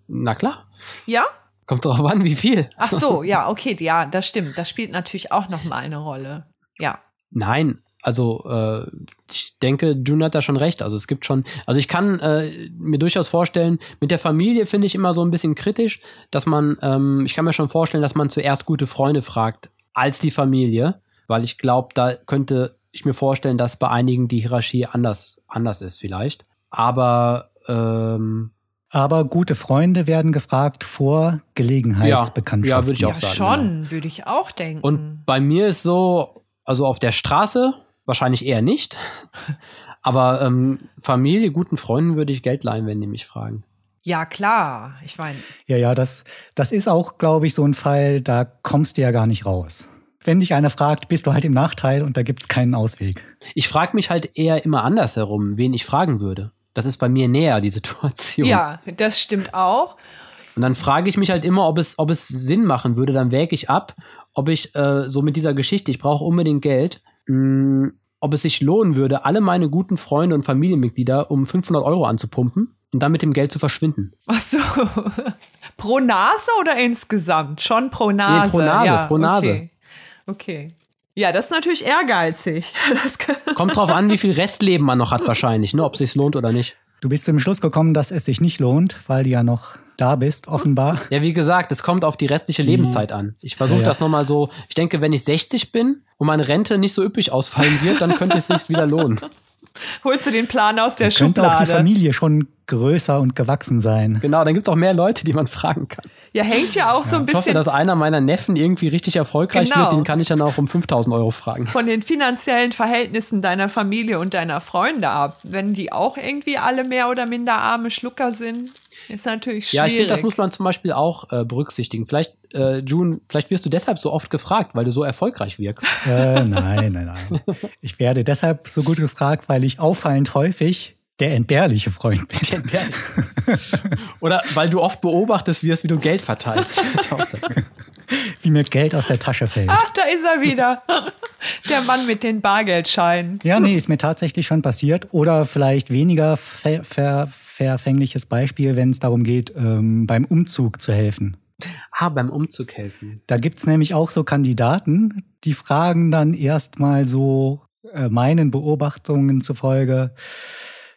Na klar, Ja? Kommt drauf an, wie viel. Ach so, [laughs] ja, okay, ja, das stimmt. Das spielt natürlich auch noch mal eine Rolle. Ja. Nein, also äh, ich denke, June hat da schon recht. Also es gibt schon, also ich kann äh, mir durchaus vorstellen, mit der Familie finde ich immer so ein bisschen kritisch, dass man, ähm, ich kann mir schon vorstellen, dass man zuerst gute Freunde fragt als die Familie, weil ich glaube, da könnte ich mir vorstellen, dass bei einigen die Hierarchie anders, anders ist vielleicht. Aber ähm, Aber gute Freunde werden gefragt vor Gelegenheitsbekanntschaften. Ja, würde ich auch ja, sagen, schon, würde ich auch denken. Und bei mir ist so, also auf der Straße wahrscheinlich eher nicht. [laughs] Aber ähm, Familie, guten Freunden würde ich Geld leihen, wenn die mich fragen. ja, klar. Ich meine, Ja, ja, das, das ist auch, glaube ich, so ein Fall, da kommst du ja gar nicht raus. Wenn dich einer fragt, bist du halt im Nachteil und da gibt's keinen Ausweg. Ich frage mich halt eher immer andersherum, wen ich fragen würde. Das ist bei mir näher, die [laughs] Situation. ja, das stimmt auch. Und dann frage ich mich halt immer, ob es, ob es Sinn machen würde. Dann wäge ich ab, ob ich äh, so mit dieser Geschichte, ich brauche unbedingt Geld, mh, ob es sich lohnen würde, alle meine guten Freunde und Familienmitglieder um 500 Euro anzupumpen und dann mit dem Geld zu verschwinden. Ach so. [laughs] pro Nase oder insgesamt? Schon pro Nase. pro Nase, ja, pro Nase. Okay. okay. Ja, das ist natürlich ehrgeizig. [laughs] Kommt drauf an, wie viel Restleben man noch hat wahrscheinlich, ne, ob es sich lohnt oder nicht. Du bist zum Schluss gekommen, dass es sich nicht lohnt, weil du ja noch da bist, offenbar. Ja, wie gesagt, es kommt auf die restliche Lebenszeit an. Ich versuche Ja, ja. das nochmal so. Ich denke, wenn ich 60 bin und meine Rente nicht so üppig ausfallen wird, dann könnte es sich wieder lohnen. [laughs] Holst du den Plan aus der Könnte auch die Schublade? Familie schon größer und gewachsen sein. Genau, dann gibt es auch mehr Leute, die man fragen kann. Ja, hängt ja auch so ein Ich hoffe, bisschen dass einer meiner Neffen irgendwie richtig erfolgreich Genau. wird. Den kann ich dann auch um 5000 Euro fragen. von den finanziellen Verhältnissen deiner Familie und deiner Freunde ab. Wenn die auch irgendwie alle mehr oder minder arme Schlucker sind, ist natürlich schwierig. Ja, ich finde, das muss man zum Beispiel auch äh, berücksichtigen. Vielleicht, äh, June, vielleicht wirst du deshalb so oft gefragt, weil du so erfolgreich wirkst. Äh, nein, nein, nein. Ich werde deshalb so gut gefragt, weil ich auffallend häufig der entbehrliche Freund bin. Oder weil du oft beobachtest wirst, wie du Geld verteilst. [laughs] Wie mir Geld aus der Tasche fällt. Ach, da ist er wieder. Der Mann mit den Bargeldscheinen. Ja, nee, ist mir tatsächlich schon passiert. Oder vielleicht weniger ver ver verfängliches Beispiel, wenn es darum geht, ähm, beim Umzug zu helfen. ah, beim Umzug helfen. Da gibt's nämlich auch so Kandidaten, die fragen dann erstmal so äh, meinen Beobachtungen zufolge,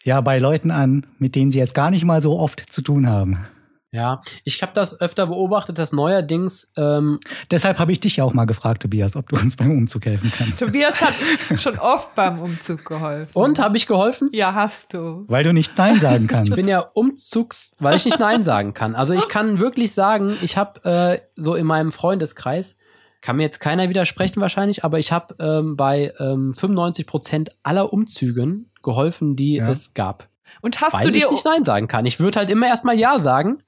ja, bei Leuten an, mit denen sie jetzt gar nicht mal so oft zu tun haben. Ja, ich habe das öfter beobachtet, dass neuerdings. Ähm Deshalb habe ich dich ja auch mal gefragt, Tobias, ob du uns beim Umzug helfen kannst. Tobias hat [laughs] schon oft beim Umzug geholfen. Und habe ich geholfen? Ja, hast du. Weil du nicht Nein sagen kannst. Ich bin ja Umzugs, weil ich nicht Nein sagen kann. Also ich kann wirklich sagen, ich habe äh, so in meinem Freundeskreis, kann mir jetzt keiner widersprechen wahrscheinlich, aber ich habe ähm, bei ähm, 95 Prozent aller Umzügen geholfen, die ja. es gab. Und hast weil du dir ich nicht Nein sagen kann. Ich würde halt immer erstmal Ja sagen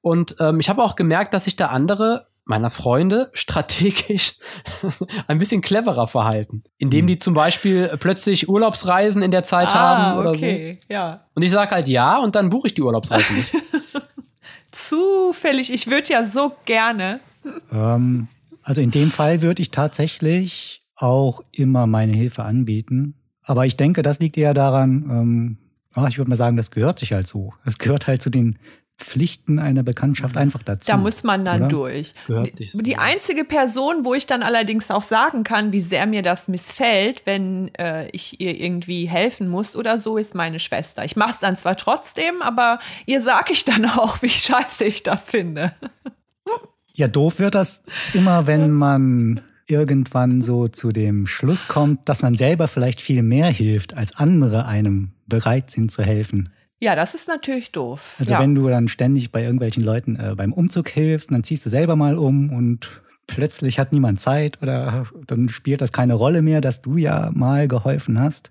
und ähm, ich habe auch gemerkt, dass sich da andere meiner Freunde strategisch [laughs] ein bisschen cleverer verhalten, indem hm. die zum Beispiel plötzlich Urlaubsreisen in der Zeit ah, haben oder okay, so. ja. Und ich sage halt ja und dann buche ich die Urlaubsreise nicht. [laughs] Zufällig, ich würde ja so gerne. Ähm, also in dem Fall würde ich tatsächlich auch immer meine Hilfe anbieten. Aber ich denke, das liegt eher daran, ähm, ich würde mal sagen, das gehört sich halt so. Es gehört halt zu den Pflichten einer Bekanntschaft einfach dazu. Da muss man dann oder? durch. Gehört sich so. Die einzige Person, wo ich dann allerdings auch sagen kann, wie sehr mir das missfällt, wenn äh, ich ihr irgendwie helfen muss oder so, ist meine Schwester. Ich mache es dann zwar trotzdem, aber ihr sage ich dann [laughs] auch, wie scheiße ich das finde. Ja, doof wird das immer, wenn man irgendwann so zu dem Schluss kommt, dass man selber vielleicht viel mehr hilft, als andere einem bereit sind zu helfen. Ja, das ist natürlich doof. Also ja. wenn du dann ständig bei irgendwelchen Leuten äh, beim Umzug hilfst, dann ziehst du selber mal um und plötzlich hat niemand Zeit oder dann spielt das keine Rolle mehr, dass du ja mal geholfen hast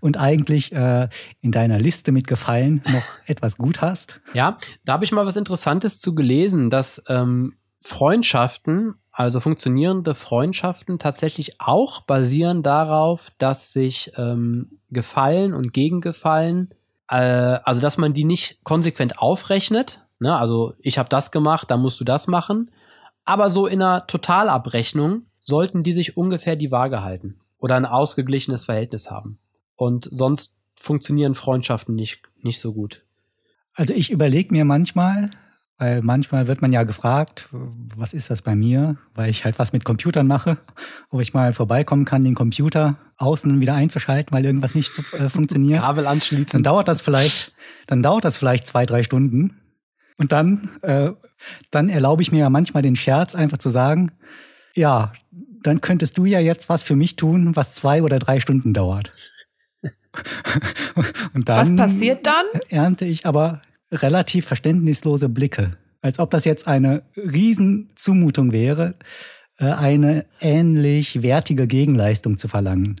und eigentlich äh, in deiner Liste mit Gefallen noch [laughs] etwas gut hast. Ja, da habe ich mal was Interessantes zu gelesen, dass ähm, Freundschaften, also funktionierende Freundschaften tatsächlich auch basieren darauf, dass sich ähm, Gefallen und Gegengefallen äh, also dass man die nicht konsequent aufrechnet. Ne? Also ich habe das gemacht, dann musst du das machen. Aber so in einer Totalabrechnung sollten die sich ungefähr die Waage halten oder ein ausgeglichenes Verhältnis haben. Und sonst funktionieren Freundschaften nicht, nicht so gut. Also ich überlege mir manchmal, weil manchmal wird man ja gefragt, was ist das bei mir, weil ich halt was mit Computern mache, ob ich mal vorbeikommen kann, den Computer außen wieder einzuschalten, weil irgendwas nicht äh, funktioniert. Kabel anschließen. Dann dauert das vielleicht, dann dauert das vielleicht zwei, drei Stunden. Und dann, äh, dann erlaube ich mir ja manchmal den Scherz, einfach zu sagen, ja, dann könntest du ja jetzt was für mich tun, was zwei oder drei Stunden dauert. [laughs] Und dann was passiert dann? Ernte ich aber relativ verständnislose Blicke. Als ob das jetzt eine Riesenzumutung wäre, äh, eine ähnlich wertige Gegenleistung zu verlangen.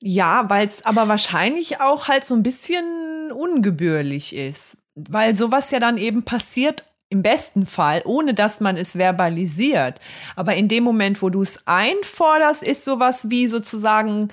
Ja, weil es aber wahrscheinlich auch halt so ein bisschen ungebührlich ist. Weil sowas ja dann eben passiert im besten Fall, ohne dass man es verbalisiert. Aber in dem Moment, wo du es einforderst, ist sowas wie sozusagen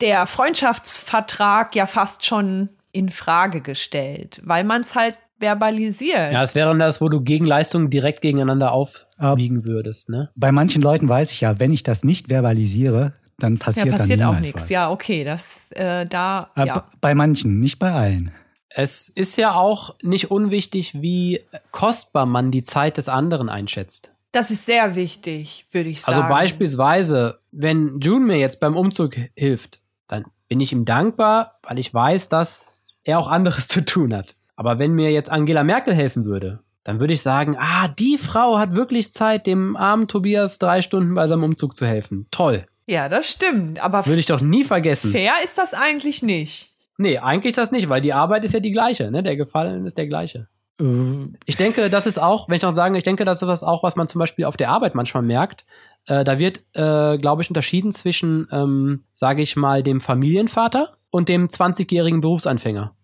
der Freundschaftsvertrag ja fast schon in Frage gestellt, weil man es halt verbalisiert. Ja, es wäre dann das, wo du Gegenleistungen direkt gegeneinander aufwiegen würdest, ne? Bei manchen Leuten weiß ich ja, wenn ich das nicht verbalisiere, dann passiert, ja, passiert dann auch nichts. Ja, okay, das äh, da. Ja. Bei manchen, nicht bei allen. Es ist ja auch nicht unwichtig, wie kostbar man die Zeit des anderen einschätzt. Das ist sehr wichtig, würde ich also sagen. Also beispielsweise, wenn June mir jetzt beim Umzug hilft, dann bin ich ihm dankbar, weil ich weiß, dass er auch anderes [laughs] zu tun hat. Aber wenn mir jetzt Angela Merkel helfen würde, dann würde ich sagen, ah, die Frau hat wirklich Zeit, dem armen Tobias drei Stunden bei seinem Umzug zu helfen. Toll. Ja, das stimmt. Aber würde ich doch nie vergessen. Fair ist das eigentlich nicht. Nee, eigentlich ist das nicht, weil die Arbeit ist ja die gleiche, ne? Der Gefallen ist der gleiche. Äh. Ich denke, das ist auch, wenn ich noch sagen, ich denke, das ist was auch, was man zum Beispiel auf der Arbeit manchmal merkt. Äh, da wird, äh, glaube ich, unterschieden zwischen, ähm, sage ich mal, dem Familienvater und dem 20-jährigen Berufsanfänger.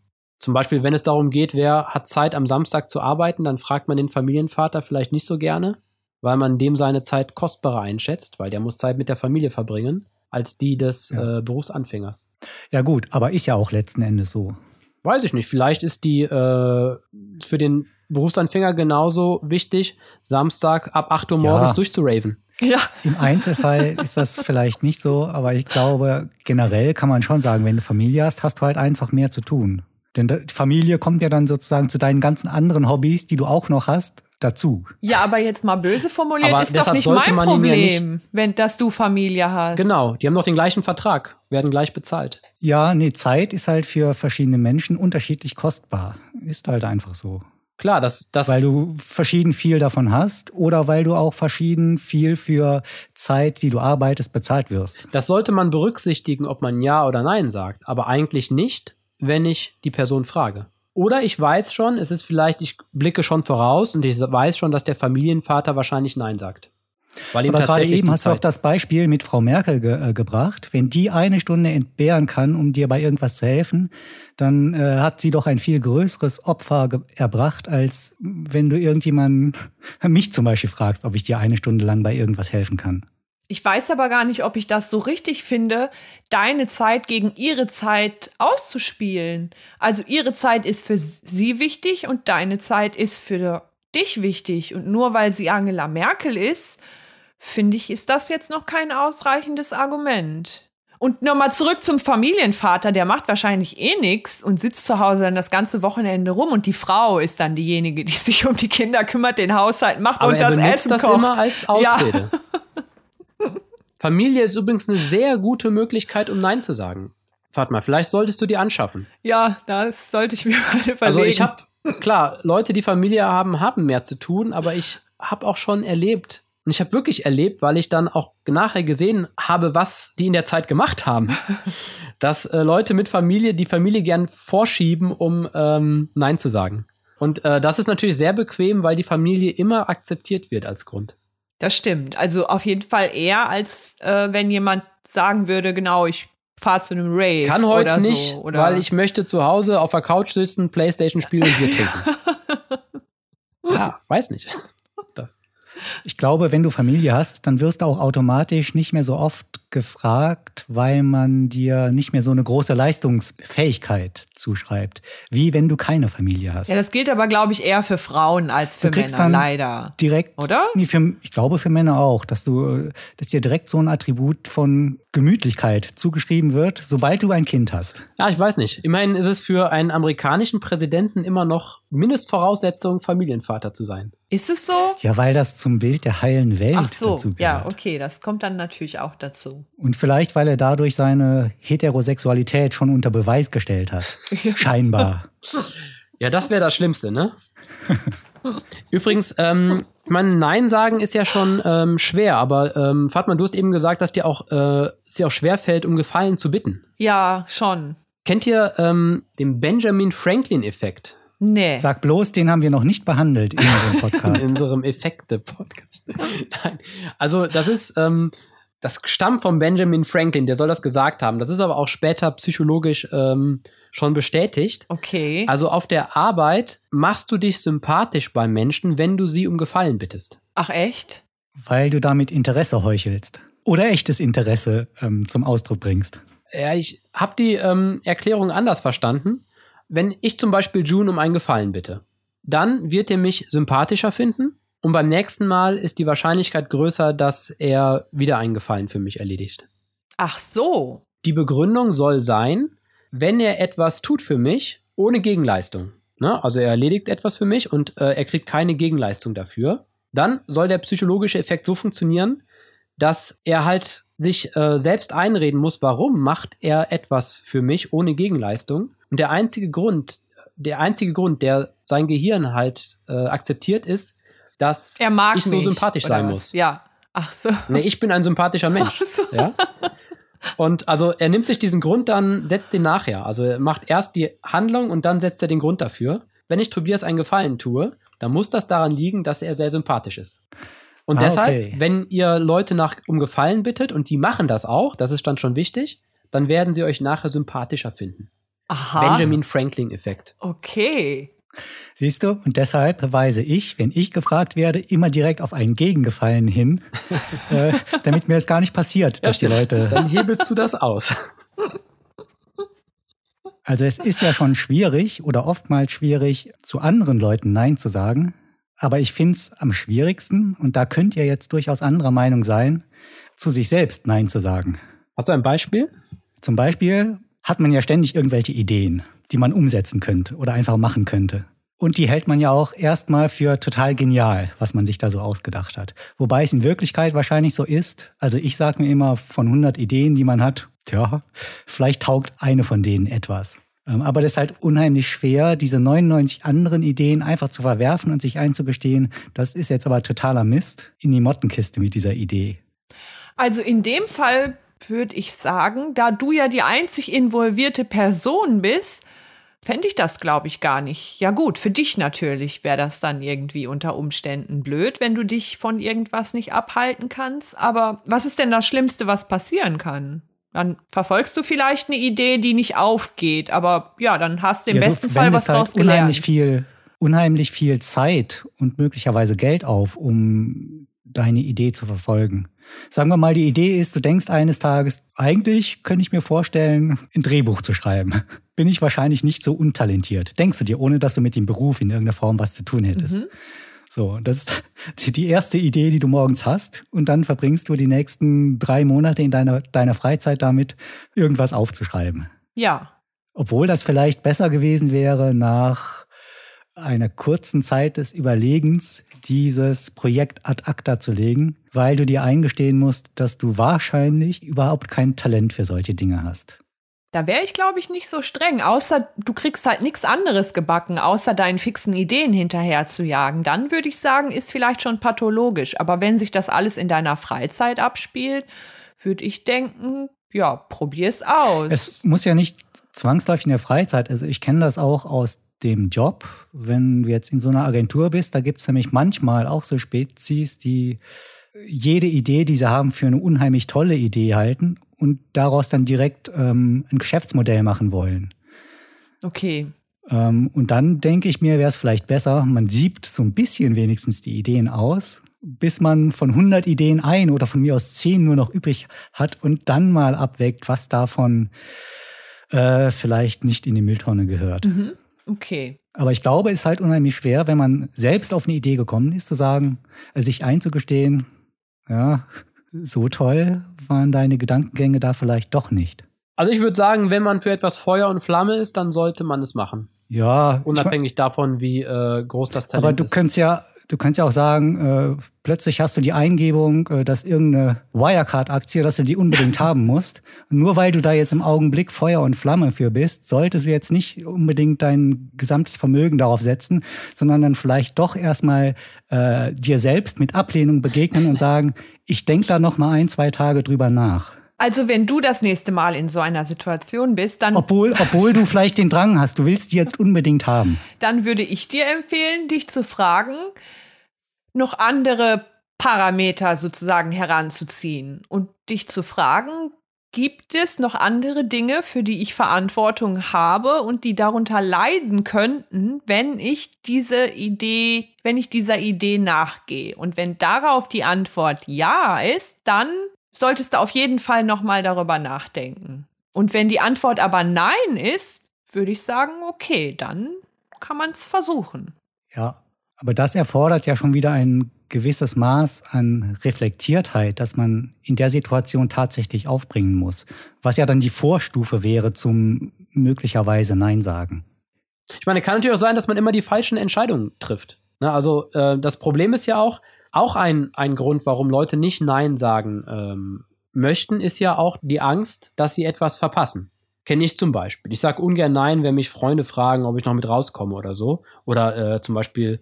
Zum Beispiel, wenn es darum geht, wer hat Zeit am Samstag zu arbeiten, dann fragt man den Familienvater vielleicht nicht so gerne, weil man dem seine Zeit kostbarer einschätzt, weil der muss Zeit mit der Familie verbringen, als die des ja. äh, Berufsanfängers. Ja gut, aber ist ja auch letzten Endes so. Weiß ich nicht. Vielleicht ist die äh, für den Berufsanfänger genauso wichtig, Samstag ab 8 Uhr morgens ja. durchzuraven. Ja. Im Einzelfall [laughs] ist das vielleicht nicht so, aber ich glaube, generell kann man schon sagen, wenn du Familie hast, hast du halt einfach mehr zu tun. Denn die Familie kommt ja dann sozusagen zu deinen ganzen anderen Hobbys, die du auch noch hast, dazu. Ja, aber jetzt mal böse formuliert, aber ist doch nicht mein Problem, nicht wenn dass du Familie hast. Genau, die haben doch den gleichen Vertrag, werden gleich bezahlt. Ja, nee, Zeit ist halt für verschiedene Menschen unterschiedlich kostbar. Ist halt einfach so. Klar, das, das. Weil du verschieden viel davon hast oder weil du auch verschieden viel für Zeit, die du arbeitest, bezahlt wirst. Das sollte man berücksichtigen, ob man Ja oder Nein sagt, aber eigentlich nicht, wenn ich die Person frage. Oder ich weiß schon, es ist vielleicht, ich blicke schon voraus und ich weiß schon, dass der Familienvater wahrscheinlich Nein sagt. Weil ihm Aber gerade eben hast du auch das Beispiel mit Frau Merkel ge äh, gebracht. Wenn die eine Stunde entbehren kann, um dir bei irgendwas zu helfen, dann äh, hat sie doch ein viel größeres Opfer erbracht, als wenn du irgendjemanden, [laughs] mich zum Beispiel fragst, ob ich dir eine Stunde lang bei irgendwas helfen kann. Ich weiß aber gar nicht, ob ich das so richtig finde, deine Zeit gegen ihre Zeit auszuspielen. Also ihre Zeit ist für sie wichtig und deine Zeit ist für dich wichtig. Und nur weil sie Angela Merkel ist, finde ich, ist das jetzt noch kein ausreichendes Argument. Und nochmal zurück zum Familienvater, der macht wahrscheinlich eh nichts und sitzt zu Hause dann das ganze Wochenende rum und die Frau ist dann diejenige, die sich um die Kinder kümmert, den Haushalt macht Aber und das Essen das kocht. immer als Ausrede. Ja. [laughs] Familie ist übrigens eine sehr gute Möglichkeit, um Nein zu sagen. Fatma, vielleicht solltest du die anschaffen. Ja, das sollte ich mir [laughs] mal überlegen. Also ich habe, klar, Leute, die Familie haben, haben mehr zu tun, aber ich habe auch schon erlebt, und ich habe wirklich erlebt, weil ich dann auch nachher gesehen habe, was die in der Zeit gemacht haben. [laughs] dass äh, Leute mit Familie die Familie gern vorschieben, um ähm, Nein zu sagen. Und äh, das ist natürlich sehr bequem, weil die Familie immer akzeptiert wird als Grund. Das stimmt. Also auf jeden Fall eher, als äh, wenn jemand sagen würde, genau, ich fahre zu einem Rave. Kann heute oder nicht, so, oder weil ich möchte zu Hause auf der Couch sitzen, Playstation spielen und Bier trinken. ja, [laughs] weiß nicht. Das. Ich glaube, wenn du Familie hast, dann wirst du auch automatisch nicht mehr so oft gefragt, weil man dir nicht mehr so eine große Leistungsfähigkeit zuschreibt, wie wenn du keine Familie hast. Ja, das gilt aber, glaube ich, eher für Frauen als für Männer, leider. Direkt, oder? Nee, für, ich glaube für Männer auch, dass du, dass dir direkt so ein Attribut von Gemütlichkeit zugeschrieben wird, sobald du ein Kind hast. Ja, ich weiß nicht. Immerhin ist es für einen amerikanischen Präsidenten immer noch Mindestvoraussetzung, Familienvater zu sein. Ist es so? Ja, weil das zum Bild der heilen Welt Ach so, dazu gehört. ja, okay, das kommt dann natürlich auch dazu. Und vielleicht, weil er dadurch seine Heterosexualität schon unter Beweis gestellt hat. [laughs] Scheinbar. Ja, das wäre das Schlimmste, ne? [laughs] Übrigens, ähm, mein Nein sagen ist ja schon ähm, schwer, aber ähm, Fatma, du hast eben gesagt, dass dir auch, äh, es dir auch schwer fällt, um Gefallen zu bitten. Ja, schon. Kennt ihr ähm, den Benjamin Franklin-Effekt? Nee. Sag bloß, den haben wir noch nicht behandelt in unserem [laughs] Podcast. in unserem Effekte-Podcast. [laughs] Nein. Also, das ist, ähm, das stammt von Benjamin Franklin, der soll das gesagt haben. Das ist aber auch später psychologisch ähm, schon bestätigt. Okay. Also auf der Arbeit machst du dich sympathisch beim Menschen, wenn du sie um Gefallen bittest. Ach echt? Weil du damit Interesse heuchelst. Oder echtes Interesse ähm, zum Ausdruck bringst. Ja, ich habe die ähm, Erklärung anders verstanden wenn ich zum Beispiel June um einen Gefallen bitte, dann wird er mich sympathischer finden und beim nächsten Mal ist die Wahrscheinlichkeit größer, dass er wieder einen Gefallen für mich erledigt. Ach so. Die Begründung soll sein, wenn er etwas tut für mich ohne Gegenleistung, ne? also er erledigt etwas für mich und äh, er kriegt keine Gegenleistung dafür, dann soll der psychologische Effekt so funktionieren, dass er halt sich äh, selbst einreden muss, warum macht er etwas für mich ohne Gegenleistung und der einzige Grund, der einzige Grund, der sein Gehirn halt äh, akzeptiert, ist, dass ich so sympathisch sein was? muss. Ja. Ach so. Nee, ich bin ein sympathischer [laughs] Mensch. So. Ja. Und also er nimmt sich diesen Grund dann, setzt den nachher. Also er macht erst die Handlung und dann setzt er den Grund dafür. Wenn ich Tobias einen Gefallen tue, dann muss das daran liegen, dass er sehr sympathisch ist. Und ah, deshalb, okay. wenn ihr Leute nach um Gefallen bittet und die machen das auch, das ist dann schon wichtig, dann werden sie euch nachher sympathischer finden. Aha. Benjamin Franklin-Effekt. Okay. Siehst du, und deshalb weise ich, wenn ich gefragt werde, immer direkt auf einen Gegengefallen hin, [laughs] äh, damit mir das gar nicht passiert, ja, dass die Leute. Dann hebelst du das aus. [laughs] Also es ist ja schon schwierig oder oftmals schwierig, zu anderen Leuten Nein zu sagen. Aber ich finde es am schwierigsten, und da könnt ihr jetzt durchaus anderer Meinung sein, zu sich selbst Nein zu sagen. Hast du ein Beispiel? Zum Beispiel hat man ja ständig irgendwelche Ideen, die man umsetzen könnte oder einfach machen könnte. Und die hält man ja auch erstmal für total genial, was man sich da so ausgedacht hat. Wobei es in Wirklichkeit wahrscheinlich so ist. Also ich sage mir immer von 100 Ideen, die man hat, tja, vielleicht taugt eine von denen etwas. Ähm, aber das ist halt unheimlich schwer, diese 99 anderen Ideen einfach zu verwerfen und sich einzugestehen, das ist jetzt aber totaler Mist in die Mottenkiste mit dieser Idee. Also in dem Fall würde ich sagen, da du ja die einzig involvierte Person bist, fände ich das, glaube ich, gar nicht. Ja gut, für dich natürlich wäre das dann irgendwie unter Umständen blöd, wenn du dich von irgendwas nicht abhalten kannst. Aber was ist denn das Schlimmste, was passieren kann? Dann verfolgst du vielleicht eine Idee, die nicht aufgeht, aber ja, dann hast du im ja, besten du Fall was halt draus gelernt. Unheimlich viel, unheimlich viel Zeit und möglicherweise Geld auf, um deine Idee zu verfolgen. Sagen wir mal, die Idee ist, du denkst eines Tages, eigentlich könnte ich mir vorstellen, ein Drehbuch zu schreiben. [laughs] Bin ich wahrscheinlich nicht so untalentiert. Denkst du dir, ohne dass du mit dem Beruf in irgendeiner Form was zu tun hättest. Mhm. So, das ist [laughs] die erste Idee, die du morgens hast. Und dann verbringst du die nächsten drei Monate in deiner, deiner Freizeit damit, irgendwas aufzuschreiben. Ja. Obwohl das vielleicht besser gewesen wäre, nach einer kurzen Zeit des Überlegens dieses Projekt ad acta zu legen, weil du dir eingestehen musst, dass du wahrscheinlich überhaupt kein Talent für solche Dinge hast. Da wäre ich, glaube ich, nicht so streng, außer du kriegst halt nichts anderes gebacken, außer deinen fixen Ideen hinterher zu jagen. Dann würde ich sagen, ist vielleicht schon pathologisch. Aber wenn sich das alles in deiner Freizeit abspielt, würde ich denken, ja, probier es aus. Es muss ja nicht zwangsläufig in der Freizeit. Also ich kenne das auch aus dem Job, wenn du jetzt in so einer Agentur bist, da gibt es nämlich manchmal auch so Spezies, die jede Idee, die sie haben, für eine unheimlich tolle Idee halten und daraus dann direkt ähm, ein Geschäftsmodell machen wollen. Okay. Ähm, und dann denke ich mir, wäre es vielleicht besser, man siebt so ein bisschen wenigstens die Ideen aus, bis man von 100 Ideen ein oder von mir aus 10 nur noch übrig hat und dann mal abwägt, was davon äh, vielleicht nicht in die Mülltonne gehört. Mhm. Okay. Aber ich glaube, es ist halt unheimlich schwer, wenn man selbst auf eine Idee gekommen ist, zu sagen, also sich einzugestehen, ja, so toll waren deine Gedankengänge da vielleicht doch nicht. Also ich würde sagen, wenn man für etwas Feuer und Flamme ist, dann sollte man es machen. Ja. Unabhängig davon, wie äh, groß das Talent ist. Aber du ist. könntest ja Du kannst ja auch sagen, äh, plötzlich hast du die Eingebung, äh, dass irgendeine Wirecard-Aktie, dass du die unbedingt [laughs] haben musst. Nur weil du da jetzt im Augenblick Feuer und Flamme für bist, solltest du jetzt nicht unbedingt dein gesamtes Vermögen darauf setzen, sondern dann vielleicht doch erstmal äh, dir selbst mit Ablehnung begegnen und sagen, ich denke da noch mal ein, zwei Tage drüber nach. Also wenn du das nächste Mal in so einer Situation bist, dann... Obwohl, obwohl du vielleicht den Drang hast, du willst die jetzt unbedingt haben. Dann würde ich dir empfehlen, dich zu fragen, noch andere Parameter sozusagen heranzuziehen und dich zu fragen, gibt es noch andere Dinge, für die ich Verantwortung habe und die darunter leiden könnten, wenn ich diese Idee, wenn ich dieser Idee nachgehe? Und wenn darauf die Antwort ja ist, dann solltest du auf jeden Fall nochmal darüber nachdenken. Und wenn die Antwort aber nein ist, würde ich sagen, okay, dann kann man es versuchen. Ja, aber das erfordert ja schon wieder ein gewisses Maß an Reflektiertheit, das man in der Situation tatsächlich aufbringen muss. Was ja dann die Vorstufe wäre zum möglicherweise Nein sagen. Ich meine, kann natürlich auch sein, dass man immer die falschen Entscheidungen trifft. Ne, also äh, das Problem ist ja auch, auch ein, ein Grund, warum Leute nicht Nein sagen ähm, möchten, ist ja auch die Angst, dass sie etwas verpassen. Kenne ich zum Beispiel. Ich sage ungern Nein, wenn mich Freunde fragen, ob ich noch mit rauskomme oder so. Oder äh, zum Beispiel,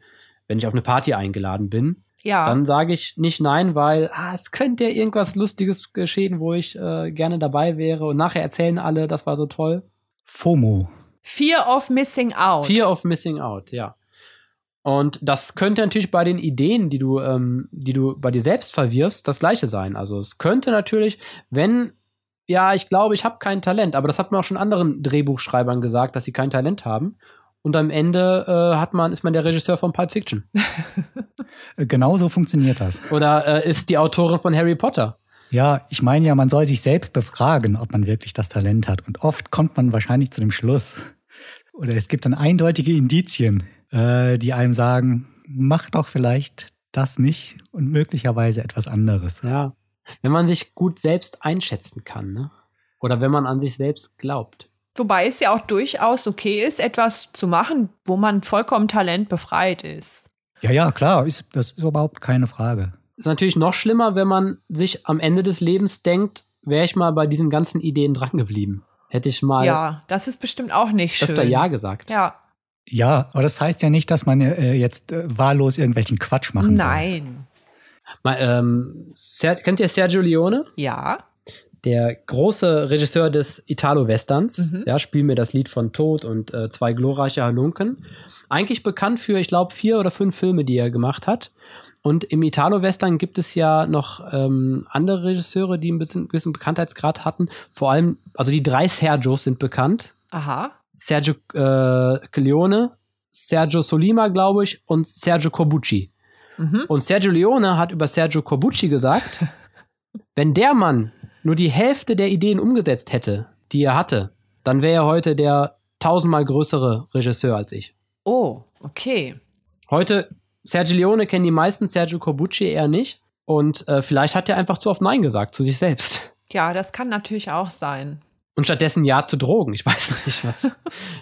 wenn ich auf eine Party eingeladen bin. Ja. Dann sage ich nicht Nein, weil ah, es könnte ja irgendwas Lustiges geschehen, wo ich äh, gerne dabei wäre. Und nachher erzählen alle, das war so toll. FOMO. Fear of Missing Out. Fear of Missing Out, ja. Und das könnte natürlich bei den Ideen, die du, ähm, die du bei dir selbst verwirfst, das gleiche sein. Also es könnte natürlich, wenn, ja, ich glaube, ich habe kein Talent, aber das hat man auch schon anderen Drehbuchschreibern gesagt, dass sie kein Talent haben. Und am Ende äh, hat man, ist man der Regisseur von Pulp Fiction. [laughs] genau so funktioniert das. Oder äh, ist die Autorin von Harry Potter. Ja, ich meine ja, man soll sich selbst befragen, ob man wirklich das Talent hat. Und oft kommt man wahrscheinlich zu dem Schluss. Oder es gibt dann eindeutige Indizien, äh, die einem sagen, mach doch vielleicht das nicht und möglicherweise etwas anderes. Ja, wenn man sich gut selbst einschätzen kann, ne? Oder wenn man an sich selbst glaubt. Wobei es ja auch durchaus okay ist, etwas zu machen, wo man vollkommen talentbefreit ist. Ja, ja, klar, ist, das ist überhaupt keine Frage. Ist natürlich noch schlimmer, wenn man sich am Ende des Lebens denkt, wäre ich mal bei diesen ganzen Ideen drangeblieben. Hätte ich mal Ja, das ist bestimmt auch nicht schön. öfter Ja gesagt. Ja, Ja, aber das heißt ja nicht, dass man äh, jetzt äh, wahllos irgendwelchen Quatsch machen soll. nein. Ähm, kennt ihr Sergio Leone? Ja, Der große Regisseur des Italo-Westerns. Mhm. Ja, spiel mir das Lied von Tod und äh, zwei glorreiche Halunken. Eigentlich bekannt für, ich glaube, vier oder fünf Filme, die er gemacht hat. Und im Italo-Western gibt es ja noch ähm, andere Regisseure, die ein bisschen, bisschen Bekanntheitsgrad hatten. Vor allem, also die drei Sergios sind bekannt. aha. Sergio äh, Leone, Sergio Solima, glaube ich, und Sergio Corbucci. Mhm. Und Sergio Leone hat über Sergio Corbucci gesagt, [laughs] wenn der Mann nur die Hälfte der Ideen umgesetzt hätte, die er hatte, dann wäre er heute der tausendmal größere Regisseur als ich. Oh, okay. Heute, Sergio Leone kennen die meisten, Sergio Corbucci eher nicht. Und äh, vielleicht hat er einfach zu oft Nein gesagt zu sich selbst. Ja, das kann natürlich auch sein. Und stattdessen Ja zu Drogen. Ich weiß [laughs] nicht, was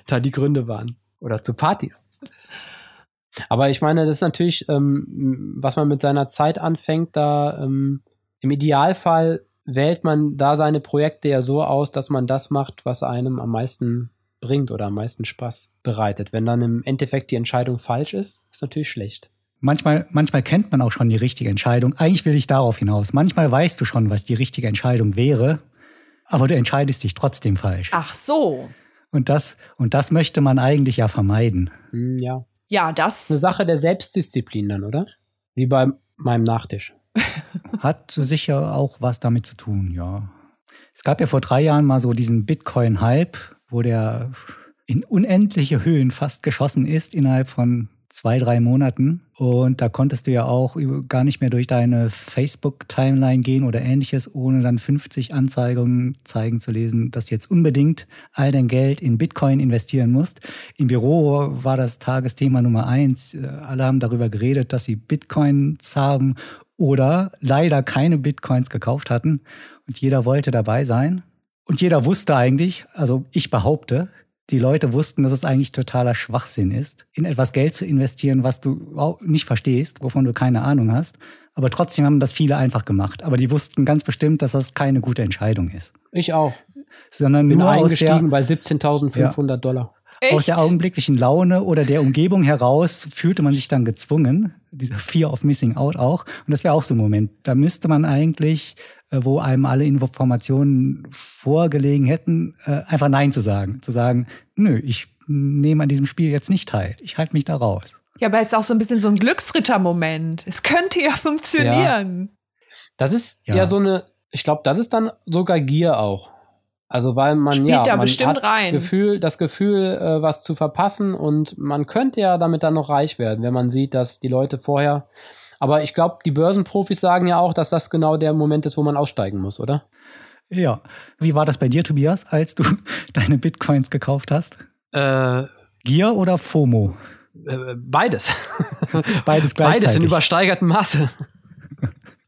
da die Gründe waren. Oder zu Partys. Aber ich meine, das ist natürlich, ähm, was man mit seiner Zeit anfängt, da ähm, im Idealfall wählt man da seine Projekte ja so aus, dass man das macht, was einem am meisten bringt oder am meisten Spaß bereitet. Wenn dann im Endeffekt die Entscheidung falsch ist, ist natürlich schlecht. Manchmal, manchmal kennt man auch schon die richtige Entscheidung. Eigentlich will ich darauf hinaus. Manchmal weißt du schon, was die richtige Entscheidung wäre, aber du entscheidest dich trotzdem falsch. Ach so. Und das, und das möchte man eigentlich ja vermeiden. Hm, ja. Ja, Eine das. Sache der Selbstdisziplin dann, oder? Wie bei meinem Nachtisch. [laughs] Hat sicher auch was damit zu tun, ja. Es gab ja vor drei Jahren mal so diesen Bitcoin-Hype, wo der in unendliche Höhen fast geschossen ist innerhalb von zwei, drei Monaten. Und da konntest du ja auch gar nicht mehr durch deine Facebook-Timeline gehen oder ähnliches, ohne dann 50 Anzeigungen zeigen zu lesen, dass du jetzt unbedingt all dein Geld in Bitcoin investieren musst. Im Büro war das Tagesthema Nummer eins. Äh, Alle haben darüber geredet, dass sie Bitcoins haben oder leider keine Bitcoins gekauft hatten. Und jeder wollte dabei sein. Und jeder wusste eigentlich, also ich behaupte, die Leute wussten, dass es eigentlich totaler Schwachsinn ist, in etwas Geld zu investieren, was du auch nicht verstehst, wovon du keine Ahnung hast. Aber trotzdem haben das viele einfach gemacht. Aber die wussten ganz bestimmt, dass das keine gute Entscheidung ist. Ich auch. Sondern Bin nur aus eingestiegen der, bei 17.500 Dollar. Echt? aus der augenblicklichen Laune oder der Umgebung heraus fühlte man sich dann gezwungen, dieser Fear of Missing Out auch. Und das wäre auch so ein Moment. Da müsste man eigentlich, äh, wo einem alle Informationen vorgelegen hätten, äh, einfach Nein zu sagen. Zu sagen, nö, ich nehme an diesem Spiel jetzt nicht teil. Ich halte mich da raus. Ja, aber es ist auch so ein bisschen so ein Glücksritter-Moment. Es könnte ja [laughs] funktionieren. Das ist ja, Ja. so eine, ich glaube, das ist dann sogar Gier auch. Also weil man Spielt ja, da man bestimmt hat rein. Gefühl, das Gefühl, äh, was zu verpassen und man könnte ja damit dann noch reich werden, wenn man sieht, dass die Leute vorher. Aber ich glaube, die Börsenprofis sagen ja auch, dass das genau der Moment ist, wo man aussteigen muss, oder? Ja. Wie war das bei dir, Tobias, als du [laughs] deine Bitcoins gekauft hast? Äh, Gier oder FOMO? äh, beides. [laughs] Beides gleichzeitig. Beides in übersteigertem Maße. [laughs]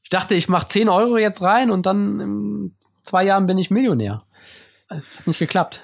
Ich dachte, ich mache 10 Euro jetzt rein und dann in zwei Jahren bin ich Millionär. Hat nicht geklappt.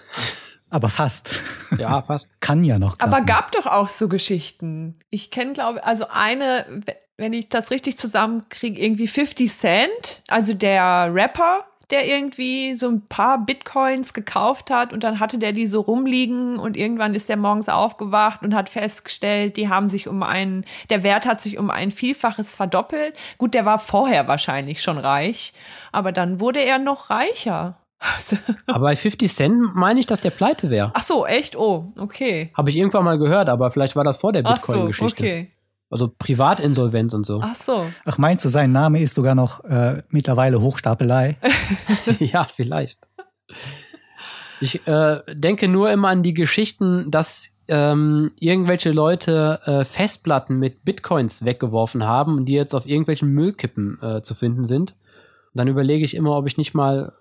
Aber fast. Ja, passt. Kann ja noch. Aber klappen. gab doch auch so Geschichten. Ich kenne, glaube also eine, wenn ich das richtig zusammenkriege, irgendwie 50 Cent, also der Rapper, der irgendwie so ein paar Bitcoins gekauft hat und dann hatte der die so rumliegen und irgendwann ist der morgens aufgewacht und hat festgestellt, die haben sich um einen, der Wert hat sich um ein Vielfaches verdoppelt. Gut, der war vorher wahrscheinlich schon reich, aber dann wurde er noch reicher. [laughs] Aber bei 50 Cent meine ich, dass der pleite wäre. Ach so, echt? Oh, okay. Habe ich irgendwann mal gehört, aber vielleicht war das vor der Ach so, Bitcoin-Geschichte. okay. Also Privatinsolvenz und so. Ach so. Ach, meinst du, sein Name ist sogar noch äh, mittlerweile Hochstapelei? [laughs] [laughs] ja, vielleicht. Ich äh, denke nur immer an die Geschichten, dass ähm, irgendwelche Leute äh, Festplatten mit Bitcoins weggeworfen haben und die jetzt auf irgendwelchen Müllkippen äh, zu finden sind. Und dann überlege ich immer, ob ich nicht mal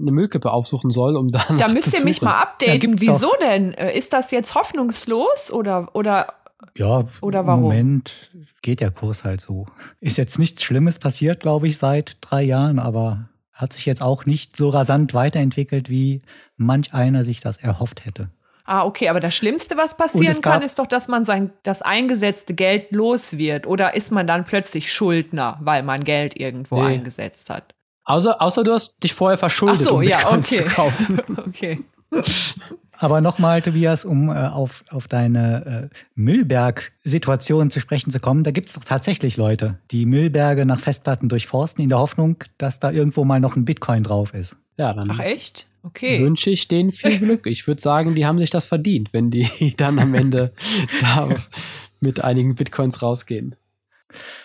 eine Müllkippe aufsuchen soll, um da Da [laughs] müsst zu ihr mich mal Ja, updaten. gibt's Wieso denn? Äh, Ist das jetzt hoffnungslos oder, oder Ja, Oder warum? im Moment geht der Kurs halt so. Ist jetzt nichts Schlimmes passiert, glaube ich, seit drei Jahren, aber hat sich jetzt auch nicht so rasant weiterentwickelt, wie manch einer sich das erhofft hätte. Ah, okay, aber das Schlimmste, was passieren kann, ist doch, dass man sein das eingesetzte Geld los wird. Oder ist man dann plötzlich Schuldner, weil man Geld irgendwo Nee. eingesetzt hat? Außer, außer du hast dich vorher Ach verschuldet, so, um ja, okay. zu kaufen. [laughs] okay. [laughs] Aber nochmal, Tobias, um äh, auf, auf deine äh, Müllberg-Situation zu sprechen zu kommen, da gibt es doch tatsächlich Leute, die Müllberge nach Festplatten durchforsten, in der Hoffnung, dass da irgendwo mal noch ein Bitcoin drauf ist. Ja, dann Ach echt? Okay. wünsche ich denen viel [laughs] Glück. Ich würde sagen, die haben sich das verdient, wenn die [laughs] dann am Ende [laughs] da mit einigen Bitcoins rausgehen.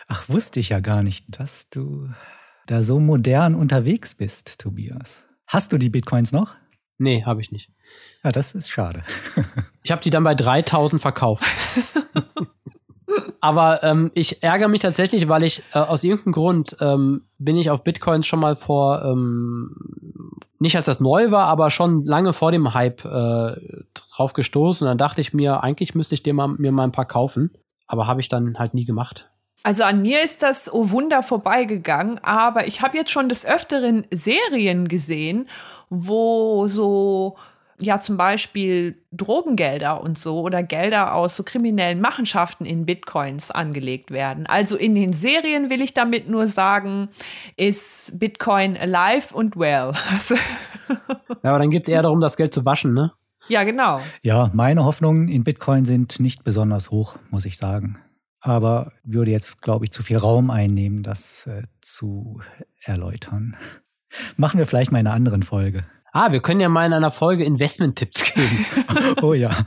Ach, wusste ich ja gar nicht, dass du da so modern unterwegs bist, Tobias. Hast du die Bitcoins noch? Nee, habe ich nicht. Ja, das ist schade. [laughs] Ich habe die dann bei 3000 verkauft. Aber ähm, ich ärgere mich tatsächlich, weil ich äh, aus irgendeinem Grund ähm, bin ich auf Bitcoins schon mal vor, ähm, nicht als das neu war, aber schon lange vor dem Hype äh, drauf gestoßen. Und dann dachte ich mir, eigentlich müsste ich dir mal, mir mal ein paar kaufen. Aber habe ich dann halt nie gemacht. Also an mir ist das, oh Wunder, vorbeigegangen, aber ich habe jetzt schon des Öfteren Serien gesehen, wo so, ja zum Beispiel Drogengelder und so oder Gelder aus so kriminellen Machenschaften in Bitcoins angelegt werden. Also in den Serien will ich damit nur sagen, ist Bitcoin alive und well. [laughs] Ja, aber dann geht es eher darum, das Geld zu waschen, ne? ja, genau. Ja, meine Hoffnungen in Bitcoin sind nicht besonders hoch, muss ich sagen. Aber würde jetzt, glaube ich, zu viel Raum einnehmen, das äh, zu erläutern. [laughs] Machen wir vielleicht mal in einer anderen Folge. Ah, wir können ja mal in einer Folge Investment-Tipps geben. [laughs] Oh ja.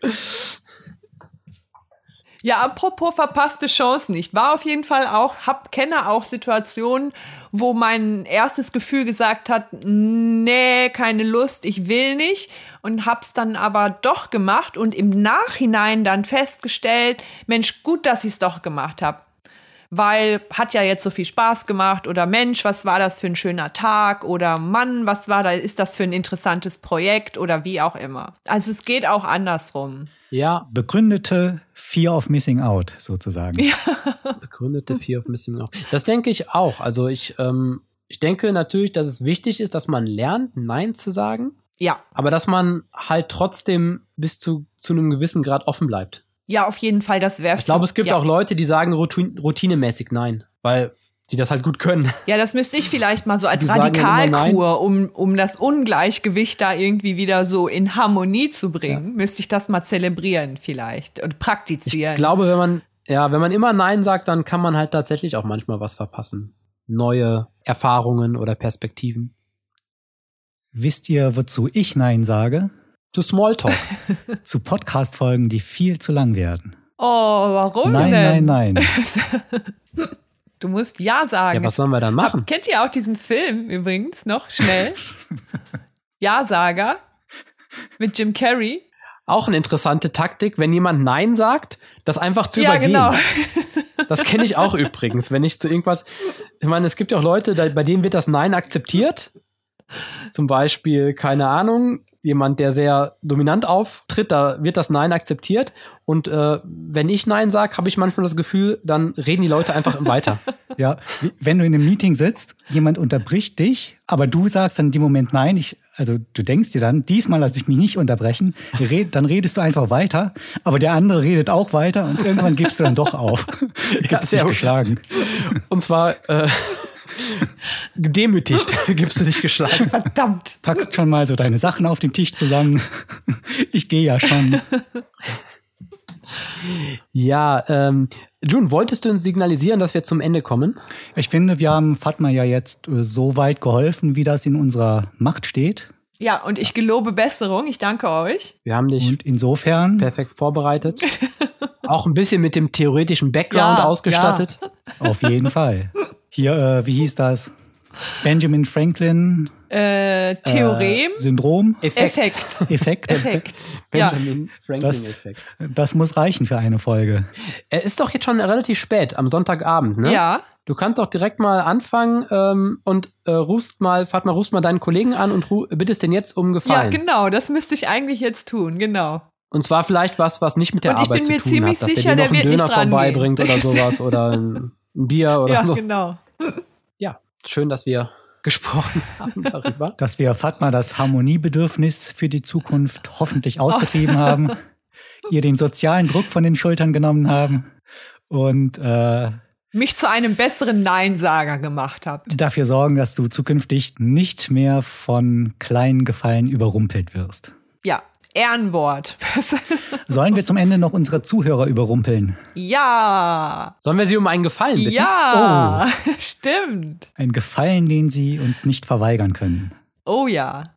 [laughs] Ja, apropos verpasste Chancen. Ich war auf jeden Fall auch, hab, kenne auch Situationen, wo mein erstes Gefühl gesagt hat, nee, keine Lust, ich will nicht. Und hab's dann aber doch gemacht und im Nachhinein dann festgestellt, Mensch, gut, dass ich's doch gemacht habe. Weil hat ja jetzt so viel Spaß gemacht oder Mensch, was war das für ein schöner Tag oder Mann, was war da, ist das für ein interessantes Projekt oder wie auch immer. Also es geht auch andersrum. Ja, Begründete Fear of Missing Out sozusagen. begründete Fear of Missing Out. Das denke ich auch. Also ich, ähm, ich denke natürlich, dass es wichtig ist, dass man lernt, Nein zu sagen, Ja, aber dass man halt trotzdem bis zu, zu einem gewissen Grad offen bleibt. ja, auf jeden Fall, das wäre Ich glaube, es gibt ja. auch Leute, die sagen routin routinemäßig Nein, weil die das halt gut können. Ja, das müsste ich vielleicht mal so als ja Radikalkur, um, um das Ungleichgewicht da irgendwie wieder so in Harmonie zu bringen, müsste ich das mal zelebrieren vielleicht und praktizieren. Ich glaube, wenn man, ja, wenn man immer Nein sagt, dann kann man halt tatsächlich auch manchmal was verpassen. Neue Erfahrungen oder Perspektiven. Wisst ihr, wozu ich Nein sage? Zu Smalltalk. [laughs] Zu Podcast-Folgen, die viel zu lang werden. oh, warum nein, denn? nein, nein. [laughs] Du musst Ja sagen. ja, was sollen wir dann machen? Hab, kennt ihr auch diesen Film übrigens noch schnell? [laughs] Ja-Sager mit Jim Carrey. Auch eine interessante Taktik, wenn jemand Nein sagt, das einfach zu ja, übergehen. genau. [laughs] Das kenne ich auch übrigens, wenn ich zu irgendwas. Ich meine, es gibt ja auch Leute, da, bei denen wird das Nein akzeptiert. Zum Beispiel, keine Ahnung, jemand, der sehr dominant auftritt, da wird das Nein akzeptiert. Und äh, wenn ich Nein sage, habe ich manchmal das Gefühl, dann reden die Leute einfach weiter. [laughs] Ja, wenn du in einem Meeting sitzt, jemand unterbricht dich, aber du sagst dann in dem Moment nein, ich, also du denkst dir dann, diesmal lasse ich mich nicht unterbrechen, red, dann redest du einfach weiter, aber der andere redet auch weiter und irgendwann gibst du dann doch auf. [laughs] Ja, sehr geschlagen. Und zwar äh, gedemütigt [laughs] gibst du dich geschlagen. Verdammt. Packst schon mal so deine Sachen auf den Tisch zusammen. Ich gehe ja schon. Ja, ähm, June, wolltest du uns signalisieren, dass wir zum Ende kommen? Ich finde, wir haben Fatma ja jetzt äh, so weit geholfen, wie das in unserer Macht steht. Ja, und ich gelobe Besserung. Ich danke euch. Wir haben dich Und insofern, perfekt vorbereitet. [laughs] Auch ein bisschen mit dem theoretischen Background Ja, ausgestattet. auf jeden Fall. Hier, äh, wie hieß das? Benjamin Franklin Äh, Theorem, äh, Syndrom, Effekt. Effekt. Effekt. Ja. Benjamin Franklin-Effekt. Das muss reichen für eine Folge. Er ist doch jetzt schon relativ spät, am Sonntagabend, ne? Ja. Du kannst auch direkt mal anfangen ähm, und äh, rufst mal, Fatma, rufst mal deinen Kollegen an und ru- bittest den jetzt um Ja, Gefallen. genau. Das müsste ich eigentlich jetzt tun. Genau. Und zwar vielleicht was, was nicht mit der Und ich Arbeit bin zu mir tun ziemlich hat, dass sicher, der dir noch der einen wird Döner vorbeibringt oder [laughs] sowas oder ein, ein Bier oder Ja, so. genau. Ja, schön, dass wir gesprochen [laughs] haben darüber. Dass wir Fatma das Harmoniebedürfnis für die Zukunft hoffentlich ausgetrieben haben, [laughs] ihr den sozialen Druck von den Schultern genommen haben und äh, mich zu einem besseren Neinsager gemacht habt. Dafür sorgen, dass du zukünftig nicht mehr von kleinen Gefallen überrumpelt wirst. Ja, Ehrenwort. Sollen wir zum Ende noch unsere Zuhörer überrumpeln? Ja. Sollen wir sie um einen Gefallen bitten? Ja, oh. [laughs] stimmt. Ein Gefallen, den sie uns nicht verweigern können. Oh ja.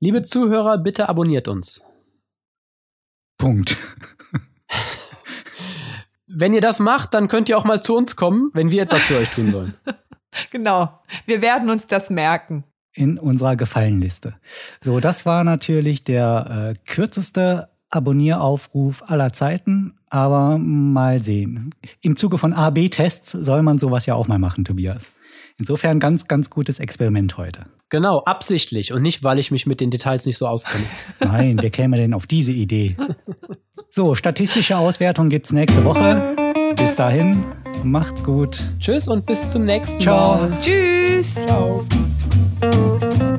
Liebe Zuhörer, bitte abonniert uns. Punkt. [laughs] Wenn ihr das macht, dann könnt ihr auch mal zu uns kommen, wenn wir etwas für euch tun sollen. [laughs] genau. Wir werden uns das merken. In unserer Gefallenliste. So, das war natürlich der äh, kürzeste Abonnieraufruf aller Zeiten, aber mal sehen. Im Zuge von AB-Tests soll man sowas ja auch mal machen, Tobias. Insofern ganz, ganz gutes Experiment heute. Genau, absichtlich und nicht, weil ich mich mit den Details nicht so auskenne. [laughs] Nein, wer käme denn auf diese Idee? So, statistische Auswertung gibt's nächste Woche. Bis dahin, macht's gut. Tschüss und bis zum nächsten Ciao. Mal. Tschüss. Ciao. Música